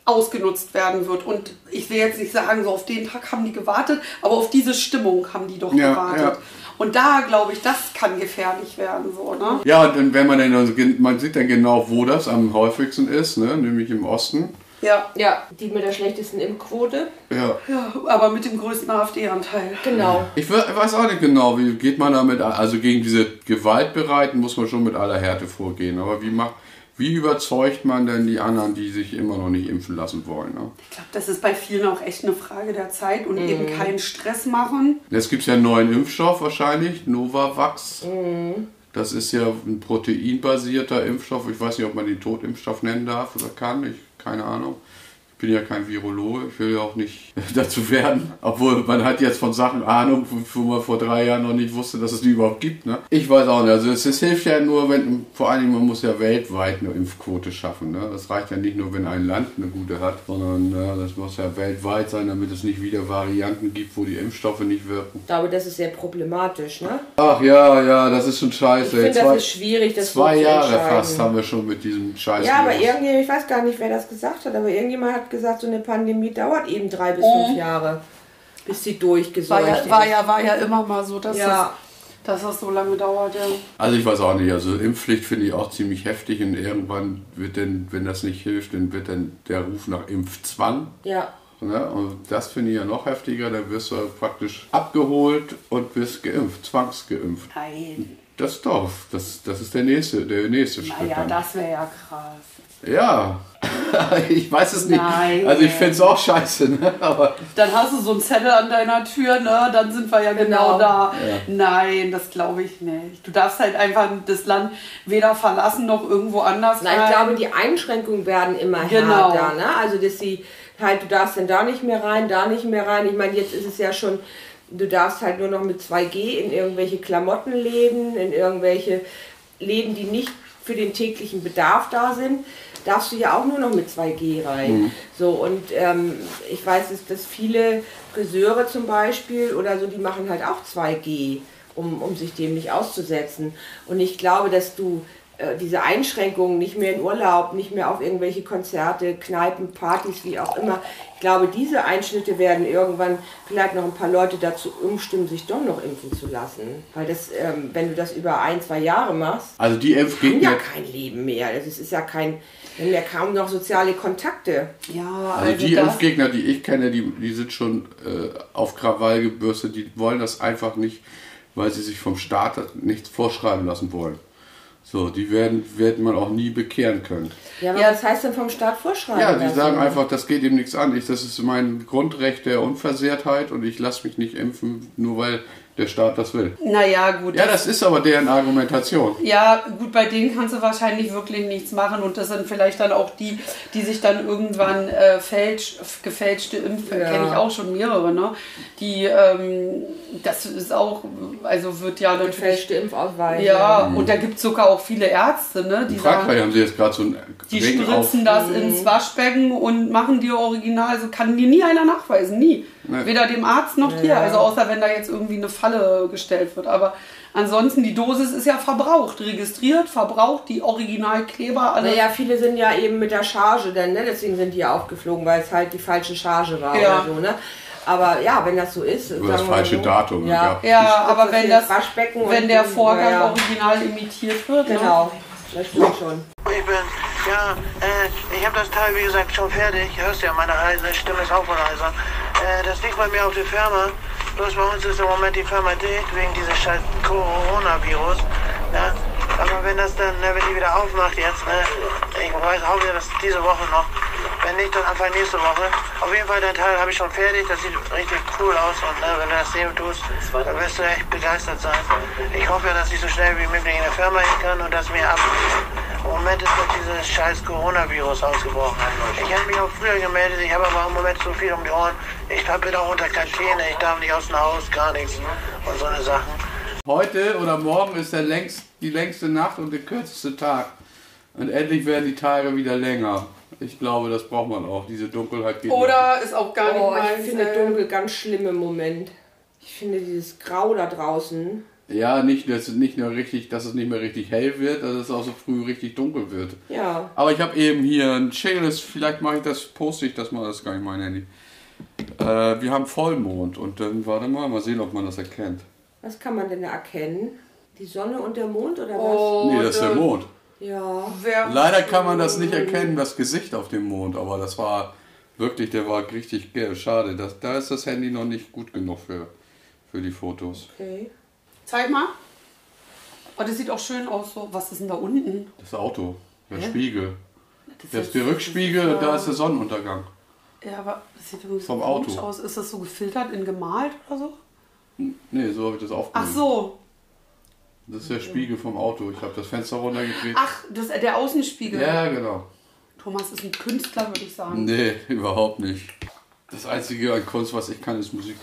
ausgenutzt werden wird. Und ich will jetzt nicht sagen, so auf den Tag haben die gewartet, aber auf diese Stimmung haben die doch Ja, gewartet. ja. Und da glaube ich, das kann gefährlich werden, so, ne? Ja, und dann, wenn man dann, also, man sieht dann genau, wo das am häufigsten ist, ne? nämlich im Osten. Ja. Ja, die mit der schlechtesten Impfquote. Ja. ja, aber mit dem größten AfD-Anteil. Genau. Ich we- weiß auch nicht genau, wie geht man damit, an. also gegen diese Gewaltbereiten muss man schon mit aller Härte vorgehen, aber wie macht, wie überzeugt man denn die anderen, die sich immer noch nicht impfen lassen wollen? Ne? Ich glaube, das ist bei vielen auch echt eine Frage der Zeit und eben keinen Stress machen. Jetzt gibt es ja einen neuen Impfstoff wahrscheinlich, Novavax. Das ist ja ein proteinbasierter Impfstoff. Ich weiß nicht, ob man den Totimpfstoff nennen darf oder kann. Ich keine Ahnung. Ich bin ja kein Virologe, ich will ja auch nicht dazu werden. Obwohl man hat jetzt von Sachen Ahnung, wo man vor drei Jahren noch nicht wusste, dass es die überhaupt gibt. Ne? Ich weiß auch nicht. Also es, es hilft ja nur, wenn vor allen Dingen man muss ja weltweit eine Impfquote schaffen. Ne? Das reicht ja nicht nur, wenn ein Land eine gute hat, sondern äh, das muss ja weltweit sein, damit es nicht wieder Varianten gibt, wo die Impfstoffe nicht wirken. Ich glaube, das ist sehr problematisch, ne? Ach ja, ja, das ist schon scheiße. Ich finde, das ist schwierig, das so zwei Jahre fast haben wir schon mit diesem Scheiß. Ja, aber irgendwie, ich weiß gar nicht, wer das gesagt hat, aber irgendjemand hat gesagt, so eine Pandemie dauert eben drei bis Mhm. fünf Jahre, bis sie War durchgeseucht ja, ist. war, ja, war ja immer mal so, dass, Ja. das, dass das so lange dauert. Ja. Also ich weiß auch nicht, also Impfpflicht finde ich auch ziemlich heftig und irgendwann wird dann, wenn das nicht hilft, dann wird dann der Ruf nach Impfzwang. Ja. Ne? Und das finde ich ja noch heftiger, dann wirst du praktisch abgeholt und wirst geimpft, zwangsgeimpft. Nein. Das doch, das, das ist der nächste, der nächste Schritt. Naja, dann. das wäre ja krass. Ja, ich weiß es nicht. Nein. Also ich finde es auch scheiße, ne? aber Dann hast du so einen Zettel an deiner Tür, ne? Dann sind wir ja genau, Genau. da. Nein, das glaube ich nicht. Du darfst halt einfach das Land weder verlassen noch irgendwo anders ich rein. glaube, die Einschränkungen werden immer Genau. härter. Ne? Also, dass sie halt, du darfst dann da nicht mehr rein, da nicht mehr rein. Ich meine, jetzt ist es ja schon, du darfst halt nur noch mit 2G in irgendwelche Klamottenläden, in irgendwelche Läden, die nicht für den täglichen Bedarf da sind, darfst du ja auch nur noch mit 2G rein. So, und ähm, ich weiß, dass, dass viele Friseure zum Beispiel oder so, die machen halt auch 2G, um, um sich dem nicht auszusetzen. Und ich glaube, dass du äh, diese Einschränkungen, nicht mehr in Urlaub, nicht mehr auf irgendwelche Konzerte, Kneipen, Partys, wie auch immer. Ich glaube, diese Einschnitte werden irgendwann vielleicht noch ein paar Leute dazu umstimmen, sich doch noch impfen zu lassen. Weil das, ähm, wenn du das über ein, zwei Jahre machst, also die Impfgegner, ja kein Leben mehr. Das ist ja kein, wir haben ja kaum noch soziale Kontakte. ja, Also die das, Impfgegner, die ich kenne, die, die sind schon äh, auf Krawall gebürstet, die wollen das einfach nicht, weil sie sich vom Staat nichts vorschreiben lassen wollen. So, die werden, wird man auch nie bekehren können. Ja, aber Ja. was heißt denn vom Staat vorschreiben? Ja, die sagen einfach, das geht ihm nichts an. Ich, das ist mein Grundrecht der Unversehrtheit und ich lasse mich nicht impfen, nur weil der Staat das will. Naja, gut. Ja, das ist aber deren Argumentation. Ja, gut, bei denen kannst du wahrscheinlich wirklich nichts machen und das sind vielleicht dann auch die, die sich dann irgendwann äh, fälsch, gefälschte Impfen, Ja. kenne ich auch schon mehrere, ne? Die, ähm, das ist auch, also wird ja natürlich. gefälschte Impfausweise. Ja, und da gibt es sogar auch viele Ärzte, ne? Die In sagen, haben sie jetzt gerade so die Ring auf. spritzen das ins Waschbecken und machen dir original, also kann dir nie einer nachweisen, nie. Nee. Weder dem Arzt noch dir, also außer wenn da jetzt irgendwie eine Falle gestellt wird. Aber ansonsten, die Dosis ist ja verbraucht, registriert, verbraucht, die Originalkleber, alle. Naja, viele sind ja eben mit der Charge dann, ne? deswegen sind die ja aufgeflogen, weil es halt die falsche Charge war Ja. oder so, ne? Aber ja, wenn das so ist. Über das falsche so, Datum, Ja, ja. Ja, aber wenn das, Waschbecken wenn der Vorgang ja, ja. original imitiert wird, ne? Genau, das stimmt schon. Ich bin, ja, äh, ich habe das Teil, wie gesagt, schon fertig. Hörst ja, meine heise Stimme ist auch von heiser. Äh, das liegt bei mir auf der Firma. Bloß bei uns ist im Moment die Firma dicht wegen dieses scheiß Coronavirus. Ja? Aber wenn das dann, ne, wenn die wieder aufmacht jetzt, ne, ich weiß auch wieder, dass diese Woche noch, wenn nicht, dann Anfang nächste Woche. Auf jeden Fall, dein Teil habe ich schon fertig, das sieht richtig cool aus und ne, wenn du das sehen tust, dann wirst du echt begeistert sein. Ich hoffe ja, dass ich so schnell wie möglich in der Firma hin kann und dass mir ab im Moment ist doch dieses scheiß Coronavirus ausgebrochen. Ich hätte mich auch früher gemeldet, ich habe aber im Moment so viel um die Ohren. Ich bin auch unter Quarantäne, ich darf nicht aus dem Haus, gar nichts und so eine Sachen. Heute oder morgen ist der längst, die längste Nacht und der kürzeste Tag. Und endlich werden die Tage wieder länger. Ich glaube, das braucht man auch. Diese Dunkelheit geht Oder ist auch gar Oh, nicht ich finde ey. dunkel ganz schlimm im Moment. Ich finde dieses Grau da draußen. Ja, nicht, dass es nicht mehr richtig, dass es nicht mehr richtig hell wird, dass es auch so früh richtig dunkel wird. Ja. Aber ich habe eben hier ein schönes, vielleicht mache ich das, poste ich das mal, das ist gar nicht mein Handy. Äh, wir haben Vollmond und dann, warte mal, mal sehen, ob man das erkennt. Was kann man denn da erkennen? Die Sonne und der Mond oder was? Oh, nee, das ist der äh, Mond. Ja. wer- Leider kann man das nicht erkennen, das Gesicht auf dem Mond, aber das war wirklich, der war richtig gelb. Schade, das, da ist das Handy noch nicht gut genug für, für die Fotos. Okay. Zeig mal. Oh, das sieht auch schön aus. So. Was ist denn da unten? Das Auto, der Spiegel. Das Das ist der Rückspiegel, da ist der Sonnenuntergang. Ja, aber das sieht irgendwie so Vom komisch Auto. aus. Ist das so gefiltert in gemalt oder so? Nee, so habe ich das Ach aufgenommen. so. Das ist der Spiegel vom Auto. Ich habe das Fenster runtergedreht. Ach, das, der Außenspiegel. Ja, genau. Thomas ist ein Künstler, würde ich sagen. Nee, überhaupt nicht. Das einzige an Kunst, was ich kann, ist Musik.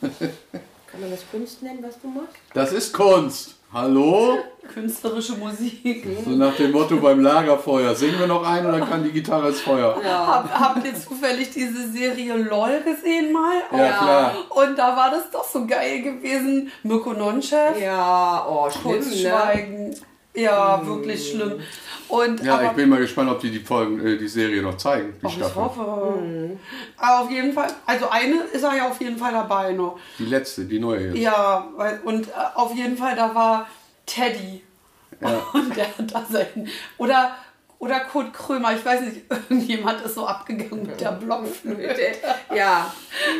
Kann man das Kunst nennen, was du machst? Das ist Kunst. Hallo? Künstlerische Musik. So nach dem Motto beim Lagerfeuer. Singen wir noch ein oder kann die Gitarre ins Feuer? Hab, habt ihr zufällig diese Serie LOL gesehen mal? Ja, klar. Und da war das doch so geil gewesen. Mirko Nonchef, Ja, oh, schlimm, ne? schweigen. Ja, wirklich schlimm. Und Ja, aber, ich bin mal gespannt, ob die die Folgen, äh, die Serie noch zeigen, die ich Staffel. hoffe. Aber auf jeden Fall, also eine ist er ja auf jeden Fall dabei noch. Die letzte, die neue jetzt. Ja, weil, und äh, auf jeden Fall, da war Teddy. Ja. Und der hat da sein. Oder, oder Kurt Krömer, ich weiß nicht, irgendjemand ist so abgegangen mit der Blockflöte. Ja,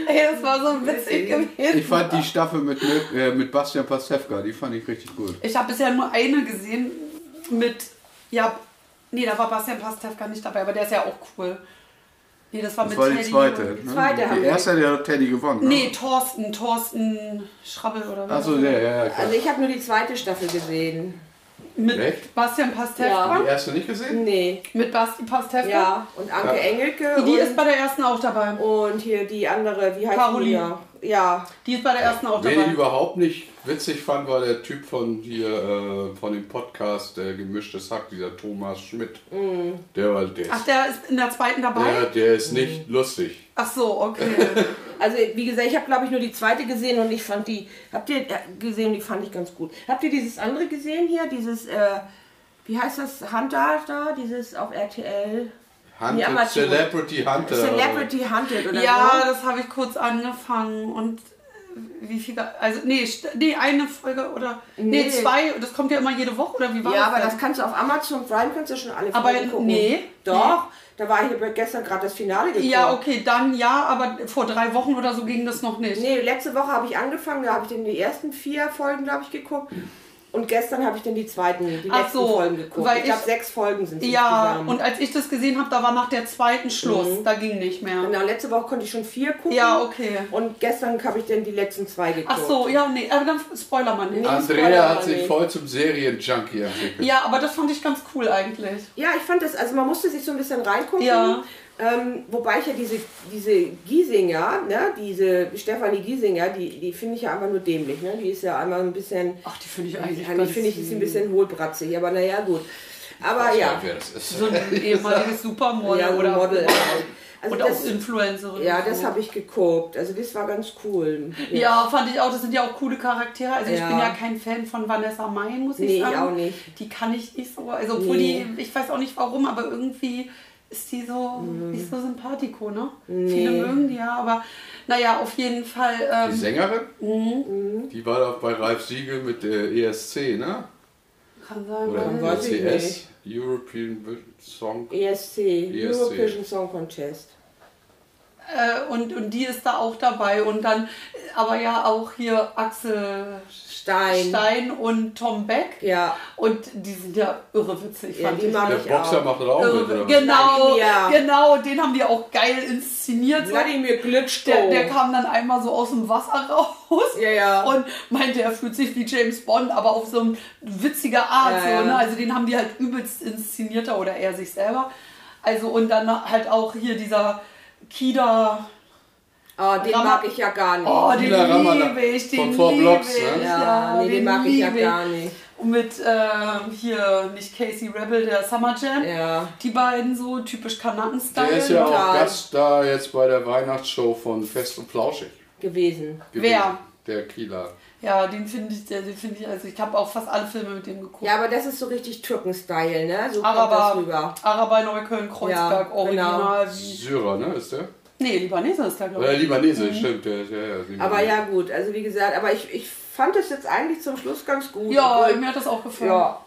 Ey, das war so witzig gewesen. Ich fand die Staffel mit, Mirk- äh, mit Bastian Pastewka, die fand ich richtig gut. Ich habe bisher nur eine gesehen mit, ja, nee, da war Bastian Pastewka nicht dabei, aber der ist ja auch cool. Nee, das war Das mit war die Teddy. zweite. Ne? zweite die erste, der hat Teddy gewonnen. ne? Nee, Thorsten, Thorsten Schrabbel oder was? Achso, der, ja, ja, klar. also ich habe nur die zweite Staffel gesehen. Mit Echt? Bastian Pastewka? Ja. Die erste nicht gesehen? Nee, Mit Basti Pastewka? ja. Und Anke Ja. Engelke Die und, ist bei der ersten auch dabei. und hier die andere, wie heißt Caroline. die? Ja, Die ist bei der ersten auch dabei. überhaupt nicht witzig fand, war der Typ von hier, äh, von dem Podcast äh, Gemischtes Hack, dieser Thomas Schmidt. Der war, der Ach, der ist in der zweiten dabei? der, der ist nicht lustig. Ach so, okay. also wie gesagt, ich habe glaube ich nur die zweite gesehen und ich fand die, habt ihr äh, gesehen, die fand ich ganz gut. Habt ihr dieses andere gesehen hier, dieses, äh, wie heißt das, Hunter da, dieses auf RTL? Hunted, Amateur. Celebrity Hunter. Celebrity Hunted oder ja, so? das habe ich kurz angefangen und wie viel, also nee, nee, eine Folge oder, nee, Nee. zwei, das kommt ja immer jede Woche oder wie war Ja, das aber denn? das kannst du auf Amazon Prime kannst du schon alle Aber Folgen gucken. nee. Doch, da war hier gestern gerade das Finale geguckt. Ja, okay, dann ja, aber vor drei Wochen oder so ging das noch nicht. Nee, letzte Woche habe ich angefangen, da habe ich dann die ersten vier Folgen, glaube ich, geguckt. Und gestern habe ich dann die zweiten, die Ach letzten so, Folgen geguckt. weil ich glaube, sechs Folgen sind es Ja, insgesamt. und als ich das gesehen habe, da war nach der zweiten Schluss, da ging nicht mehr. Genau, letzte Woche konnte ich schon vier gucken. Ja, okay. Und gestern habe ich dann die letzten zwei geguckt. Ach so, ja, nee, aber dann spoiler mal nicht. Nee. Spoiler Andrea hat sich nicht. voll zum Serienjunkie entwickelt. Ja, aber das fand ich ganz cool eigentlich. Ja, ich fand das, also man musste sich so ein bisschen reingucken. Ja. Ähm, wobei ich ja diese, diese Giesinger, ne, diese Stefanie Giesinger, die, die finde ich ja einfach nur dämlich. Ne? Die ist ja einmal ein bisschen, Ach, die finde ich eigentlich eigentlich finde ich, ist ein bisschen hohlbratzig, aber naja, gut. Aber ja, wer das ist. so ein ehemaliges Supermodel ja oder Model. Also und auch das, Influencerin. ja, das habe ich geguckt. Also das war ganz cool. Ja, fand ich auch. Das sind ja auch coole Charaktere. Also ich Ja. bin ja kein Fan von Vanessa Mai, muss ich Nee, ich sagen. auch nicht. Die kann ich nicht so. Also obwohl Nee. die, ich weiß auch nicht warum, aber irgendwie ist die so nicht so sympathico, ne? Viele mögen die ja, aber naja, auf jeden Fall. Die Ähm, Sängerin? Mhm. Die war doch bei Ralf Siegel mit der ESC, ne? kann sein. Oder ECS, nicht. European Song. ESC, ESC. Eurovision Song Contest. Äh, und, und die ist da auch dabei. Und dann, aber ja auch hier Axel Stein. Stein und Tom Beck. Ja. Und die sind ja irre witzig, Ja, fand die ich. Der ich Boxer auch. macht das auch mit, Irre. was? Genau, Wladimir. genau, den haben die auch geil inszeniert. So. Wladimir Glitschko. Der, der kam dann einmal so aus dem Wasser raus Ja, ja. und meinte, er fühlt sich wie James Bond, aber auf so eine witzige Art. Ja, so, ja. ne? Also den haben die halt übelst inszenierter oder er sich selber. Also und dann halt auch hier dieser Kida. Oh, den Rammer- mag ich ja gar nicht. Oh, den liebe ich, den von Four liebe Blocks, ich. ne? ja, nee, den mag ich ja gar nicht. Und mit ähm, hier, nicht Casey Rebel, der Summer Jam. Ja. Die beiden so, typisch Kanaken-Style. Der ist ja auch. Gast da jetzt bei der Weihnachtsshow von Fest und Flauschig. gewesen. gewesen. Wer? Der Kieler. Ja, den finde ich, der- den finde ich, also ich habe auch fast alle Filme mit dem geguckt. Ja, aber das ist so richtig Türken-Style, ne? So kommt das Araber, rüber. Araber Neukölln, Kreuzberg, Ja, Original. Wie, Syrer, ne? Ist der? Nee, Libanese ist der, glaube Oder ich. Libanese, stimmt. Der, ist- ja, ja, Libanese. Aber ja, gut, also wie gesagt, aber ich, ich fand es jetzt eigentlich zum Schluss ganz gut. Ja, mir hat das auch gefallen. ja.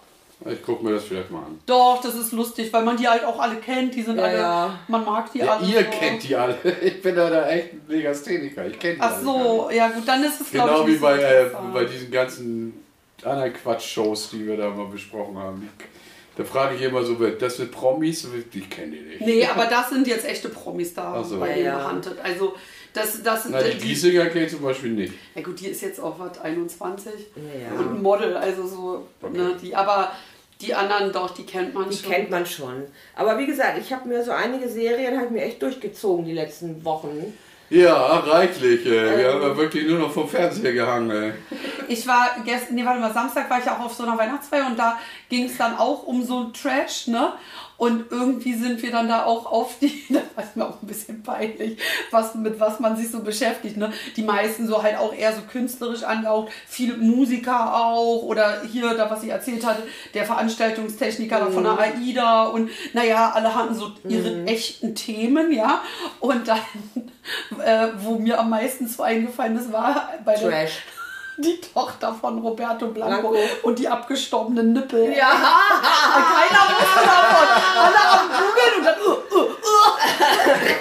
Ich guck mir das vielleicht mal an. Doch, das ist lustig, weil man die halt auch alle kennt. Die sind Ja, alle, ja. man mag die Ja, alle. ihr so. kennt die alle. Ich bin da, da echt ein Legastheniker. Ich kenne die Ach alle so, ja gut, dann ist es nicht. ich Genau wie bei, äh, bei diesen ganzen anderen Quatsch-Shows, die wir da mal besprochen haben. Da frage ich immer so, das sind Promis? Ich kenne die nicht. Nee, aber das sind jetzt echte Promis da so. bei Ja, behandelt. Also das, das Na, die die, Giesinger kenne ich zum Beispiel nicht. Ja gut, die ist jetzt auch was 21 Ja. und ein Model, also so, Okay. ne, die, aber die anderen doch, die kennt man Die schon. kennt man schon. Aber wie gesagt, ich habe mir so einige Serien halt mir echt durchgezogen die letzten Wochen. Ja, reichlich. Ey. Wir Ähm. haben ja wirklich nur noch vom Fernseher gehangen. Ey. Ich war gestern, nee, warte mal, Samstag war ich auch auf so einer Weihnachtsfeier und da ging es dann auch um so Trash, ne? Und irgendwie sind wir dann da auch auf die, das war mir auch ein bisschen peinlich, was, mit was man sich so beschäftigt, ne? Die meisten so halt auch eher so künstlerisch angehaucht, viele Musiker auch oder hier, da was ich erzählt hatte, der Veranstaltungstechniker da von der AIDA und naja, alle hatten so ihre echten Themen, ja? Und dann, äh, wo mir am meisten so eingefallen ist, war bei der Trash. Die Tochter von Roberto Blanco, Blanco. und die abgestorbenen Nippel. Ja. Keiner wusste davon. Alle am Googeln und dann. Uh, uh, uh.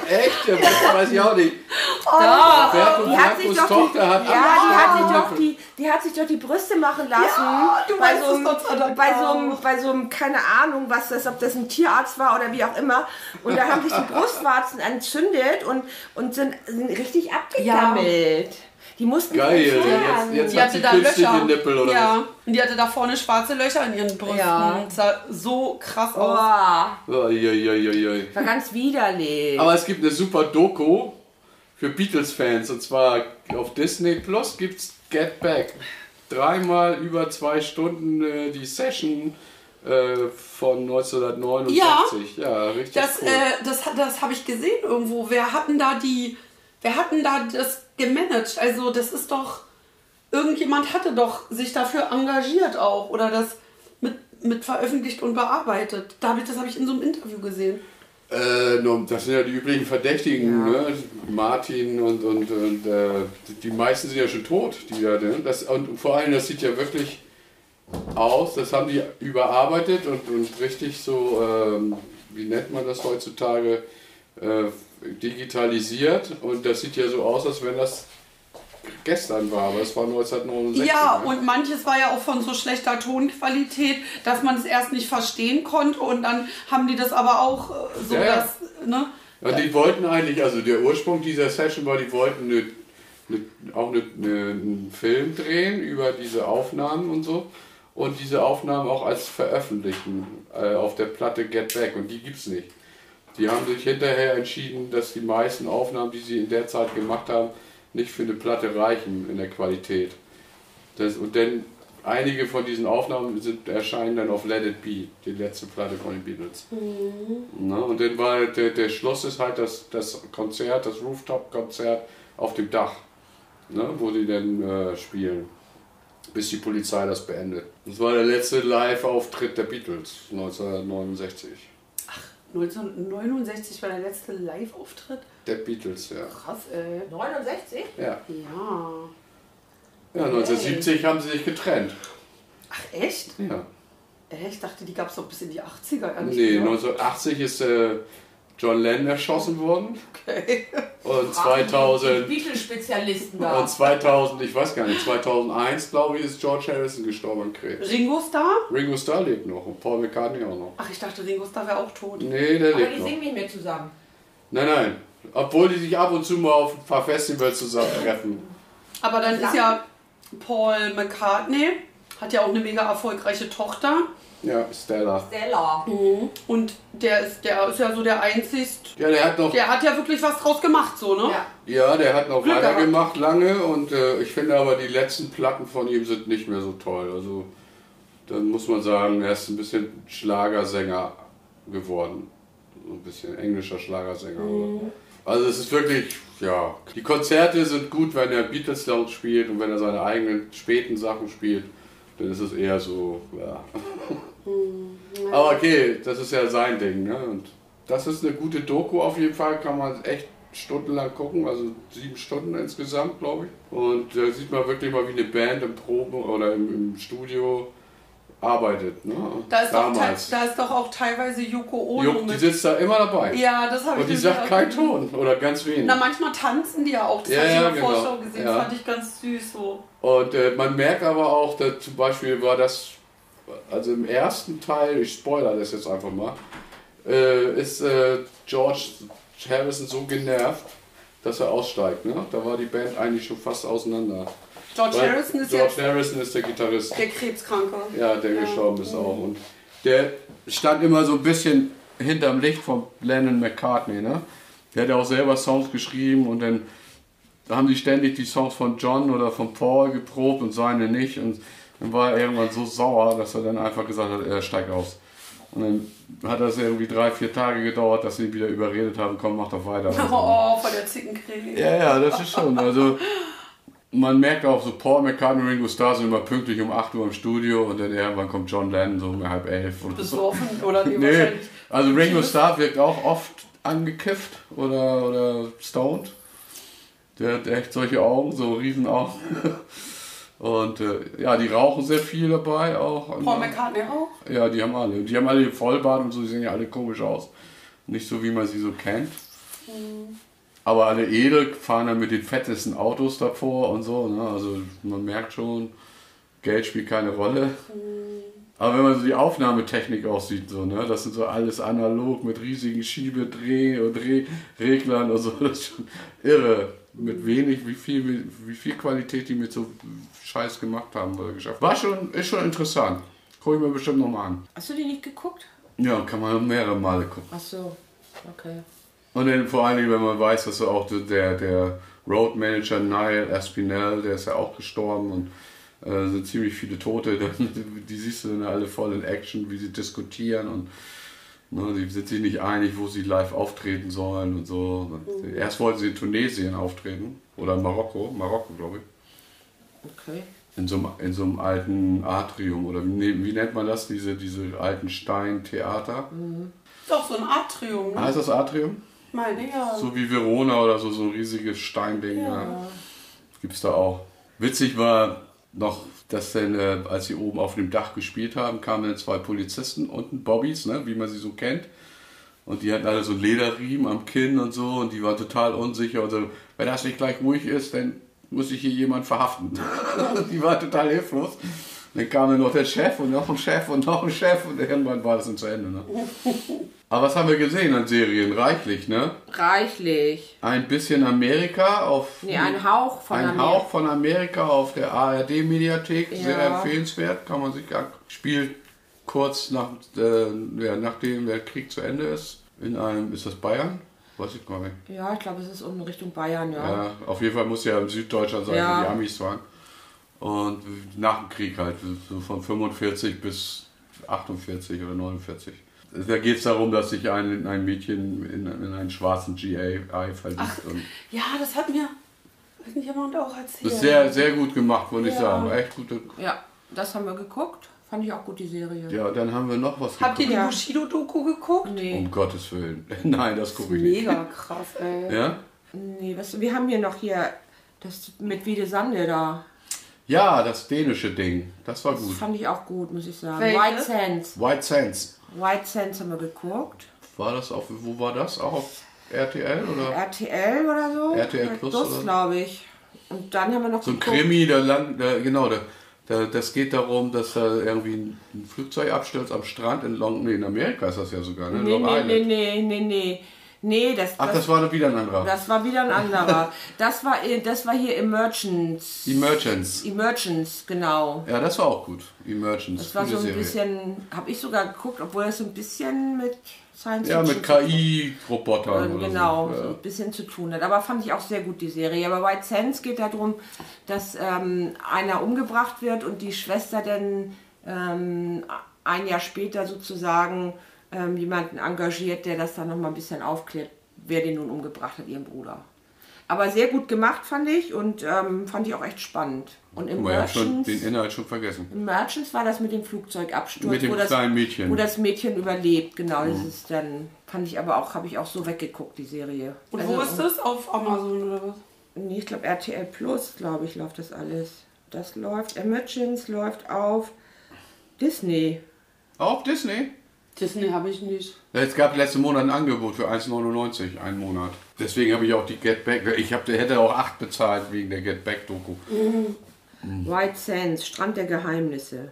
Echt? Ja, das weiß ich auch nicht. Doch, Roberto die hat sich doch die, Tochter hat ja, die hat sich abgestorbene doch die, die hat sich doch die Brüste machen lassen. Ja, du bei weißt so es einem, bei so einem, bei so einem, keine Ahnung, was das, ob das ein Tierarzt war oder wie auch immer. Und da haben sich die Brustwarzen entzündet und, und sind, sind richtig abgegammelt. Die mussten Geil, jetzt, jetzt Die hat hatte da Löcher. Nippel oder ja. Und die hatte da vorne schwarze Löcher in ihren Brüsten. Ja. Das sah so krass aus. Boah, was? Uiuiuiui. war ganz widerlich. Aber es gibt eine super Doku für Beatles-Fans und zwar auf Disney Plus gibt's Get Back. Dreimal über zwei Stunden äh, die Session äh, von 1969. Ja, richtig Das, cool. äh, das, das habe ich gesehen irgendwo. Wer hatten da die, wer hatten da das gemanagt? Also das ist doch, irgendjemand hatte doch sich dafür engagiert auch oder das mit, mit veröffentlicht und bearbeitet. Da hab ich, das habe ich in so einem Interview gesehen. Äh, das sind ja die üblichen Verdächtigen, ne? Martin und, und, und äh, die meisten sind ja schon tot. Die da, ne? das, und vor allem, das sieht ja wirklich aus, das haben die überarbeitet und, und richtig so, ähm, wie nennt man das heutzutage, digitalisiert. Und das sieht ja so aus, als wenn das gestern war, aber es war 1969. Ja, ne? und manches war ja auch von so schlechter Tonqualität, dass man es erst nicht verstehen konnte und dann haben die das aber auch äh, so, Ja, ja. dass, ne? Ja, die wollten eigentlich, also der Ursprung dieser Session war, die wollten eine, eine, auch eine, eine, einen Film drehen über diese Aufnahmen und so. Und diese Aufnahmen auch als veröffentlichen äh, auf der Platte Get Back. Und die gibt's nicht. Die haben sich hinterher entschieden, dass die meisten Aufnahmen, die sie in der Zeit gemacht haben, nicht für eine Platte reichen in der Qualität. Das, und denn einige von diesen Aufnahmen sind, erscheinen dann auf Let It Be, die letzte Platte von den Beatles. Na, und dann war der, der Schluss ist halt das, das Konzert, das Rooftop-Konzert auf dem Dach, ne, wo die dann äh, spielen, bis die Polizei das beendet. Das war der letzte Live-Auftritt der Beatles 1969. 1969 war der letzte Live-Auftritt. Der Beatles, ja. Krass, ey. 69? Ja, Ja. ja 1970 haben sie sich getrennt. Ach, echt? Ja. Ey, ich dachte, die gab es doch bis in die 80er. ehrlich Nee, gesagt. 1980 ist äh, John Lennon erschossen worden. Okay. Und 2000, Beatles-Spezialisten da. und 2000, ich weiß gar nicht, 2001 glaube ich, ist George Harrison gestorben an Krebs. Ringo Starr? Ringo Starr lebt noch und Paul McCartney auch noch. Ach, ich dachte, Ringo Starr wäre auch tot. Nee, der Aber lebt die noch. singen nicht mehr zusammen. Nein, nein. Obwohl die sich ab und zu mal auf ein paar Festivals zusammentreffen. Aber dann ist ja Paul McCartney, hat ja auch eine mega erfolgreiche Tochter. Ja, Stella. Stella. Und der ist, der ist ja so der einzigst. Ja, der hat noch, Der hat ja wirklich was draus gemacht, so, ne? Ja. ja, der hat noch Glück weitergemacht lange und äh, ich finde aber die letzten Platten von ihm sind nicht mehr so toll. Also dann muss man sagen, er ist ein bisschen Schlagersänger geworden. So ein bisschen englischer Schlagersänger. Oder? Also es ist wirklich, ja, die Konzerte sind gut, wenn er Beatles Sound spielt und wenn er seine eigenen späten Sachen spielt, dann ist es eher so, ja. Aber okay, das ist ja sein Ding, ne? Und das ist eine gute Doku auf jeden Fall, kann man echt stundenlang gucken, also sieben Stunden insgesamt, glaube ich. Und da sieht man wirklich mal, wie eine Band im Proben oder im, im Studio arbeitet, ne? Da ist, doch, Damals. da ist doch auch teilweise Yoko Ono Juck, die sitzt da immer dabei. Ja, das habe ich Und die sagt keinen Ton oder ganz wenig. Na, manchmal tanzen die ja auch. Das Ja, habe ich ja, in der genau. Vorschau gesehen. Ja. Fand ich ganz süß so. Und äh, man merkt aber auch, dass zum Beispiel war das, also im ersten Teil, ich spoiler das jetzt einfach mal, äh, ist äh, George Harrison so genervt, dass er aussteigt. Ne? Da war die Band eigentlich schon fast auseinander. George Weil Harrison ist George Harrison ist der Gitarrist. der Krebskranke. Ja, der gestorben ist auch. Und der stand immer so ein bisschen hinterm Licht von Lennon McCartney. Ne? Der hat ja auch selber Songs geschrieben und dann haben die ständig die Songs von John oder von Paul geprobt und seine nicht. Und dann war er irgendwann so sauer, dass er dann einfach gesagt hat, er steigt aus. Und dann hat das irgendwie drei, vier Tage gedauert, dass sie ihn wieder überredet haben, komm, mach doch weiter. Oh, von der Zickenkrieg. Ja, ja, das ist schon. Also man merkt auch so, Paul McCartney und Ringo Starr sind immer pünktlich um 8 Uhr im Studio und dann irgendwann kommt John Lennon so um halb elf. Oder so. Besoffen oder nee, Nee, also Ringo Starr wirkt auch oft angekifft oder, oder stoned. Der hat echt solche Augen, so riesen Augen. Und äh, ja, die rauchen sehr viel dabei auch. Paul McCartney auch. Ja, die haben alle. Die haben alle Vollbart und so, die sehen ja alle komisch aus. Nicht so, wie man sie so kennt. Aber alle edel fahren dann mit den fettesten Autos davor und so. Ne? Also man merkt schon, Geld spielt keine Rolle. Aber wenn man so die Aufnahmetechnik auch sieht, so, ne? das sind so alles analog mit riesigen Schiebedreh- und Drehreglern und so, das ist schon irre. Mit wenig, wie viel, wie viel Qualität die mit so Scheiß gemacht haben oder geschafft. War schon, ist schon interessant. Guck ich mir bestimmt nochmal an. Hast du die nicht geguckt? Ja, kann man mehrere Male gucken. Ach so. Okay. Und dann vor allen Dingen, wenn man weiß, dass auch der, der Road Manager Niall Aspinall, der ist ja auch gestorben und äh, sind ziemlich viele Tote, die siehst du dann alle voll in Action, wie sie diskutieren und ne, die sind sich nicht einig, wo sie live auftreten sollen und so. Und Erst wollten sie in Tunesien auftreten oder in Marokko, Marokko glaube ich. Okay. In so, einem, in so einem alten Atrium oder wie, wie nennt man das, diese, diese alten Steintheater? Ist auch so ein Atrium, ne? Heißt das Atrium? Meine, ja. So wie Verona oder so, so ein riesiges Steinding. Ja. Gibt's da auch. Witzig war noch, dass dann, äh, als sie oben auf dem Dach gespielt haben, kamen dann zwei Polizisten unten, Bobbys, ne, wie man sie so kennt. Und die hatten alle so Lederriemen am Kinn und so und die waren total unsicher. Und so, wenn das nicht gleich ruhig ist, dann muss ich hier jemand verhaften. die war total hilflos. Dann kam dann noch der Chef und noch ein Chef und noch ein Chef und irgendwann war das dann zu Ende. Ne? Aber was haben wir gesehen an Serien? Reichlich, ne? Reichlich. Ein bisschen Amerika auf. Nee, ein Hauch von ein Amerika. Hauch von Amerika auf der ARD-Mediathek. Sehr Ja. empfehlenswert, kann man sich Spielt kurz nach, äh, ja, nachdem der Krieg zu Ende ist. In einem, ist das Bayern? Weiß ich gar nicht. Ja, ich glaube, es ist in Richtung Bayern, ja. Ja, auf jeden Fall muss ja in Süddeutschland sein, Ja. wo die Amis waren. Und nach dem Krieg halt, so von 45 bis 48 oder 49. Da geht es darum, dass sich ein, ein Mädchen in, in einen schwarzen GAI verliebt. Und Ja, das hat mir hat nicht jemand auch erzählt. das ist sehr, sehr gut gemacht, würde ich Ja. sagen. Echt gute. Ja, das haben wir geguckt. Fand ich auch gut, die Serie. Ja, dann haben wir noch was Habt ihr die. Bushido-Doku geguckt? Nee, Um Gottes Willen. Nein, das gucke ich nicht. Mega krass, ey. Ja? nee was, wir haben hier noch hier das mit Wiede Sande da. Ja, das dänische Ding. Das war Das gut. fand ich auch gut, muss ich sagen. Welche? White Sands. White Sands. White Sands haben wir geguckt. War das auf, wo war das? Auch auf RTL oder? RTL oder so. RTL Plus oder so? glaube ich. Und dann haben wir noch So ein geguckt- Krimi, der Land, der, genau, der, der, das geht darum, dass da irgendwie ein, ein Flugzeug abstürzt am Strand in Long, nee, in Amerika ist das ja sogar, ne? Nee, Long nee, Island. nee, nee, nee, nee. Nee, das, Ach, das war wieder ein anderer. das war wieder ein anderer. Das war, das war hier Emergence. Emergence. Emergence, genau. Ja, das war auch gut. Emergence. Das war so ein Serie. bisschen, habe ich sogar geguckt, obwohl das so ein bisschen mit Science Ja, mit KI-Robotern. oder Genau, So. so Ja. ein bisschen zu tun hat. Aber fand ich auch sehr gut, die Serie. Aber White Sands geht darum, dass ähm, einer umgebracht wird und die Schwester dann ähm, ein Jahr später sozusagen ähm, jemanden engagiert, der das dann nochmal ein bisschen aufklärt, wer den nun umgebracht hat, ihren Bruder. Aber sehr gut gemacht, fand ich, und ähm, fand ich auch echt spannend. Und im habe schon Merchants- den Inhalt schon vergessen. im Merchants war das mit dem Flugzeugabsturz. Mit dem wo das, kleinen Mädchen. Mhm. Wo das Mädchen überlebt, genau. Das ist dann, fand ich aber auch, habe ich auch so weggeguckt, die Serie. Und Also, wo ist das? Auf Amazon oder was? Nee, ich glaube RTL Plus, glaube ich, läuft das alles. Das läuft, Emergence läuft auf Disney. Auf Disney? Disney habe ich nicht. Es gab letzten Monat ein Angebot für 1,99, einen Monat. Deswegen habe ich auch die Get Back. Ich hab, hätte auch 8 bezahlt wegen der Get Back Doku. Mhm. White Sands, Strand der Geheimnisse.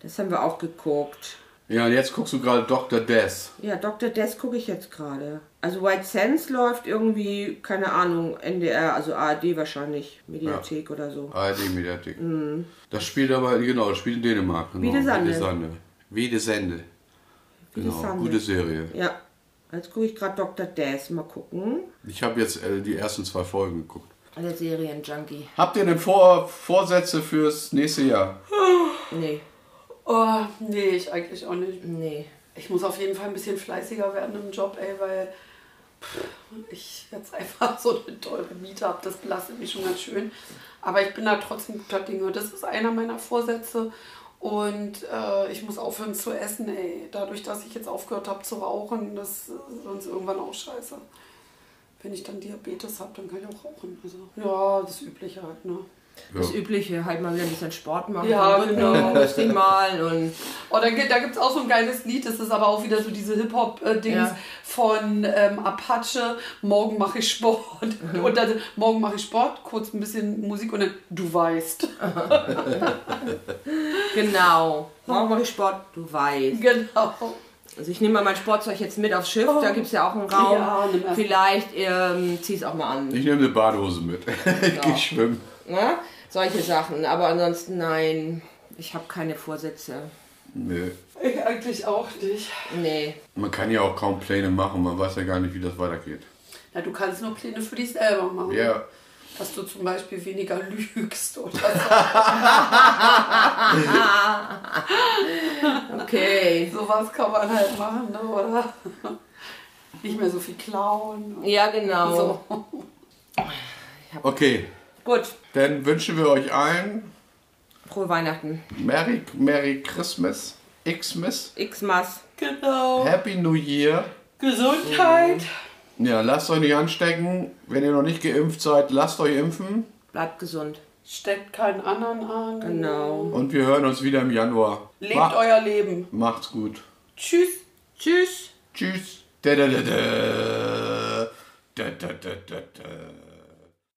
Das haben wir auch geguckt. Ja, und jetzt guckst du gerade Dr. Death. Ja, Dr. Death gucke ich jetzt gerade. Also White Sands läuft irgendwie, keine Ahnung, NDR, also ARD wahrscheinlich, Mediathek oder so. ARD-Mediathek. Das spielt aber, genau, das spielt in Dänemark. Genau. Wiedesande. Wiedesande. Wiedesende. Genau, gute Serie. Ja, jetzt gucke ich gerade Dr. Death. Mal gucken. Ich habe jetzt äh, die ersten zwei Folgen geguckt. Der Serienjunkie. Habt ihr denn Vor Vorsätze fürs nächste Jahr? Nee, Oh, nee, ich eigentlich auch nicht. nee. Ich muss auf jeden Fall ein bisschen fleißiger werden im Job, ey, weil pff, ich jetzt einfach so eine teure Miete habe. Das belastet mich schon ganz schön. Aber ich bin da trotzdem guter Dinge. Das ist einer meiner Vorsätze. Und äh, ich muss aufhören zu essen, ey. Dadurch, dass ich jetzt aufgehört habe zu rauchen, das ist sonst irgendwann auch scheiße. Wenn ich dann Diabetes habe, dann kann ich auch rauchen. Also, ja, das Übliche halt, ne? Das Übliche, halt mal wieder ein bisschen Sport machen. Ja, und genau. Lustig mal und Oh, da, gibt- da gibt es auch so ein geiles Lied, das ist aber auch wieder so diese Hip-Hop-Dings Ja. von ähm, Apache, morgen mache ich Sport. Und dann morgen mache ich Sport, kurz ein bisschen Musik und dann du weißt. genau. Morgen mache ich Sport, du weißt. Genau. Also ich nehme mal mein Sportzeug jetzt mit aufs Schiff, da gibt es ja auch einen Raum. Ja, Vielleicht ähm, zieh es auch mal an. Ich nehme eine Badehose mit. ich gehe schwimmen. Ne? Solche Sachen. Aber ansonsten nein, ich habe keine Vorsätze. Nö. Ich eigentlich auch nicht. Nee. Man kann ja auch kaum Pläne machen, man weiß ja gar nicht, wie das weitergeht. Ja, du kannst nur Pläne für dich selber machen. Ja, Dass du zum Beispiel weniger lügst oder so. Okay. Sowas kann man halt machen, ne? oder? Nicht mehr so viel klauen. Ja, genau. So. okay. Gut. Dann wünschen wir euch allen Frohe Weihnachten. Merry, Merry Christmas, Xmas, Xmas. Genau. Happy New Year. Gesundheit. Ja, lasst euch nicht anstecken. Wenn ihr noch nicht geimpft seid, lasst euch impfen. Bleibt gesund. Steckt keinen anderen an. Genau. Und wir hören uns wieder im Januar. Lebt Ma- euer Leben. Macht's gut. Tschüss. Tschüss. Tschüss. Da, da, da, da. Da, da, da, da, da.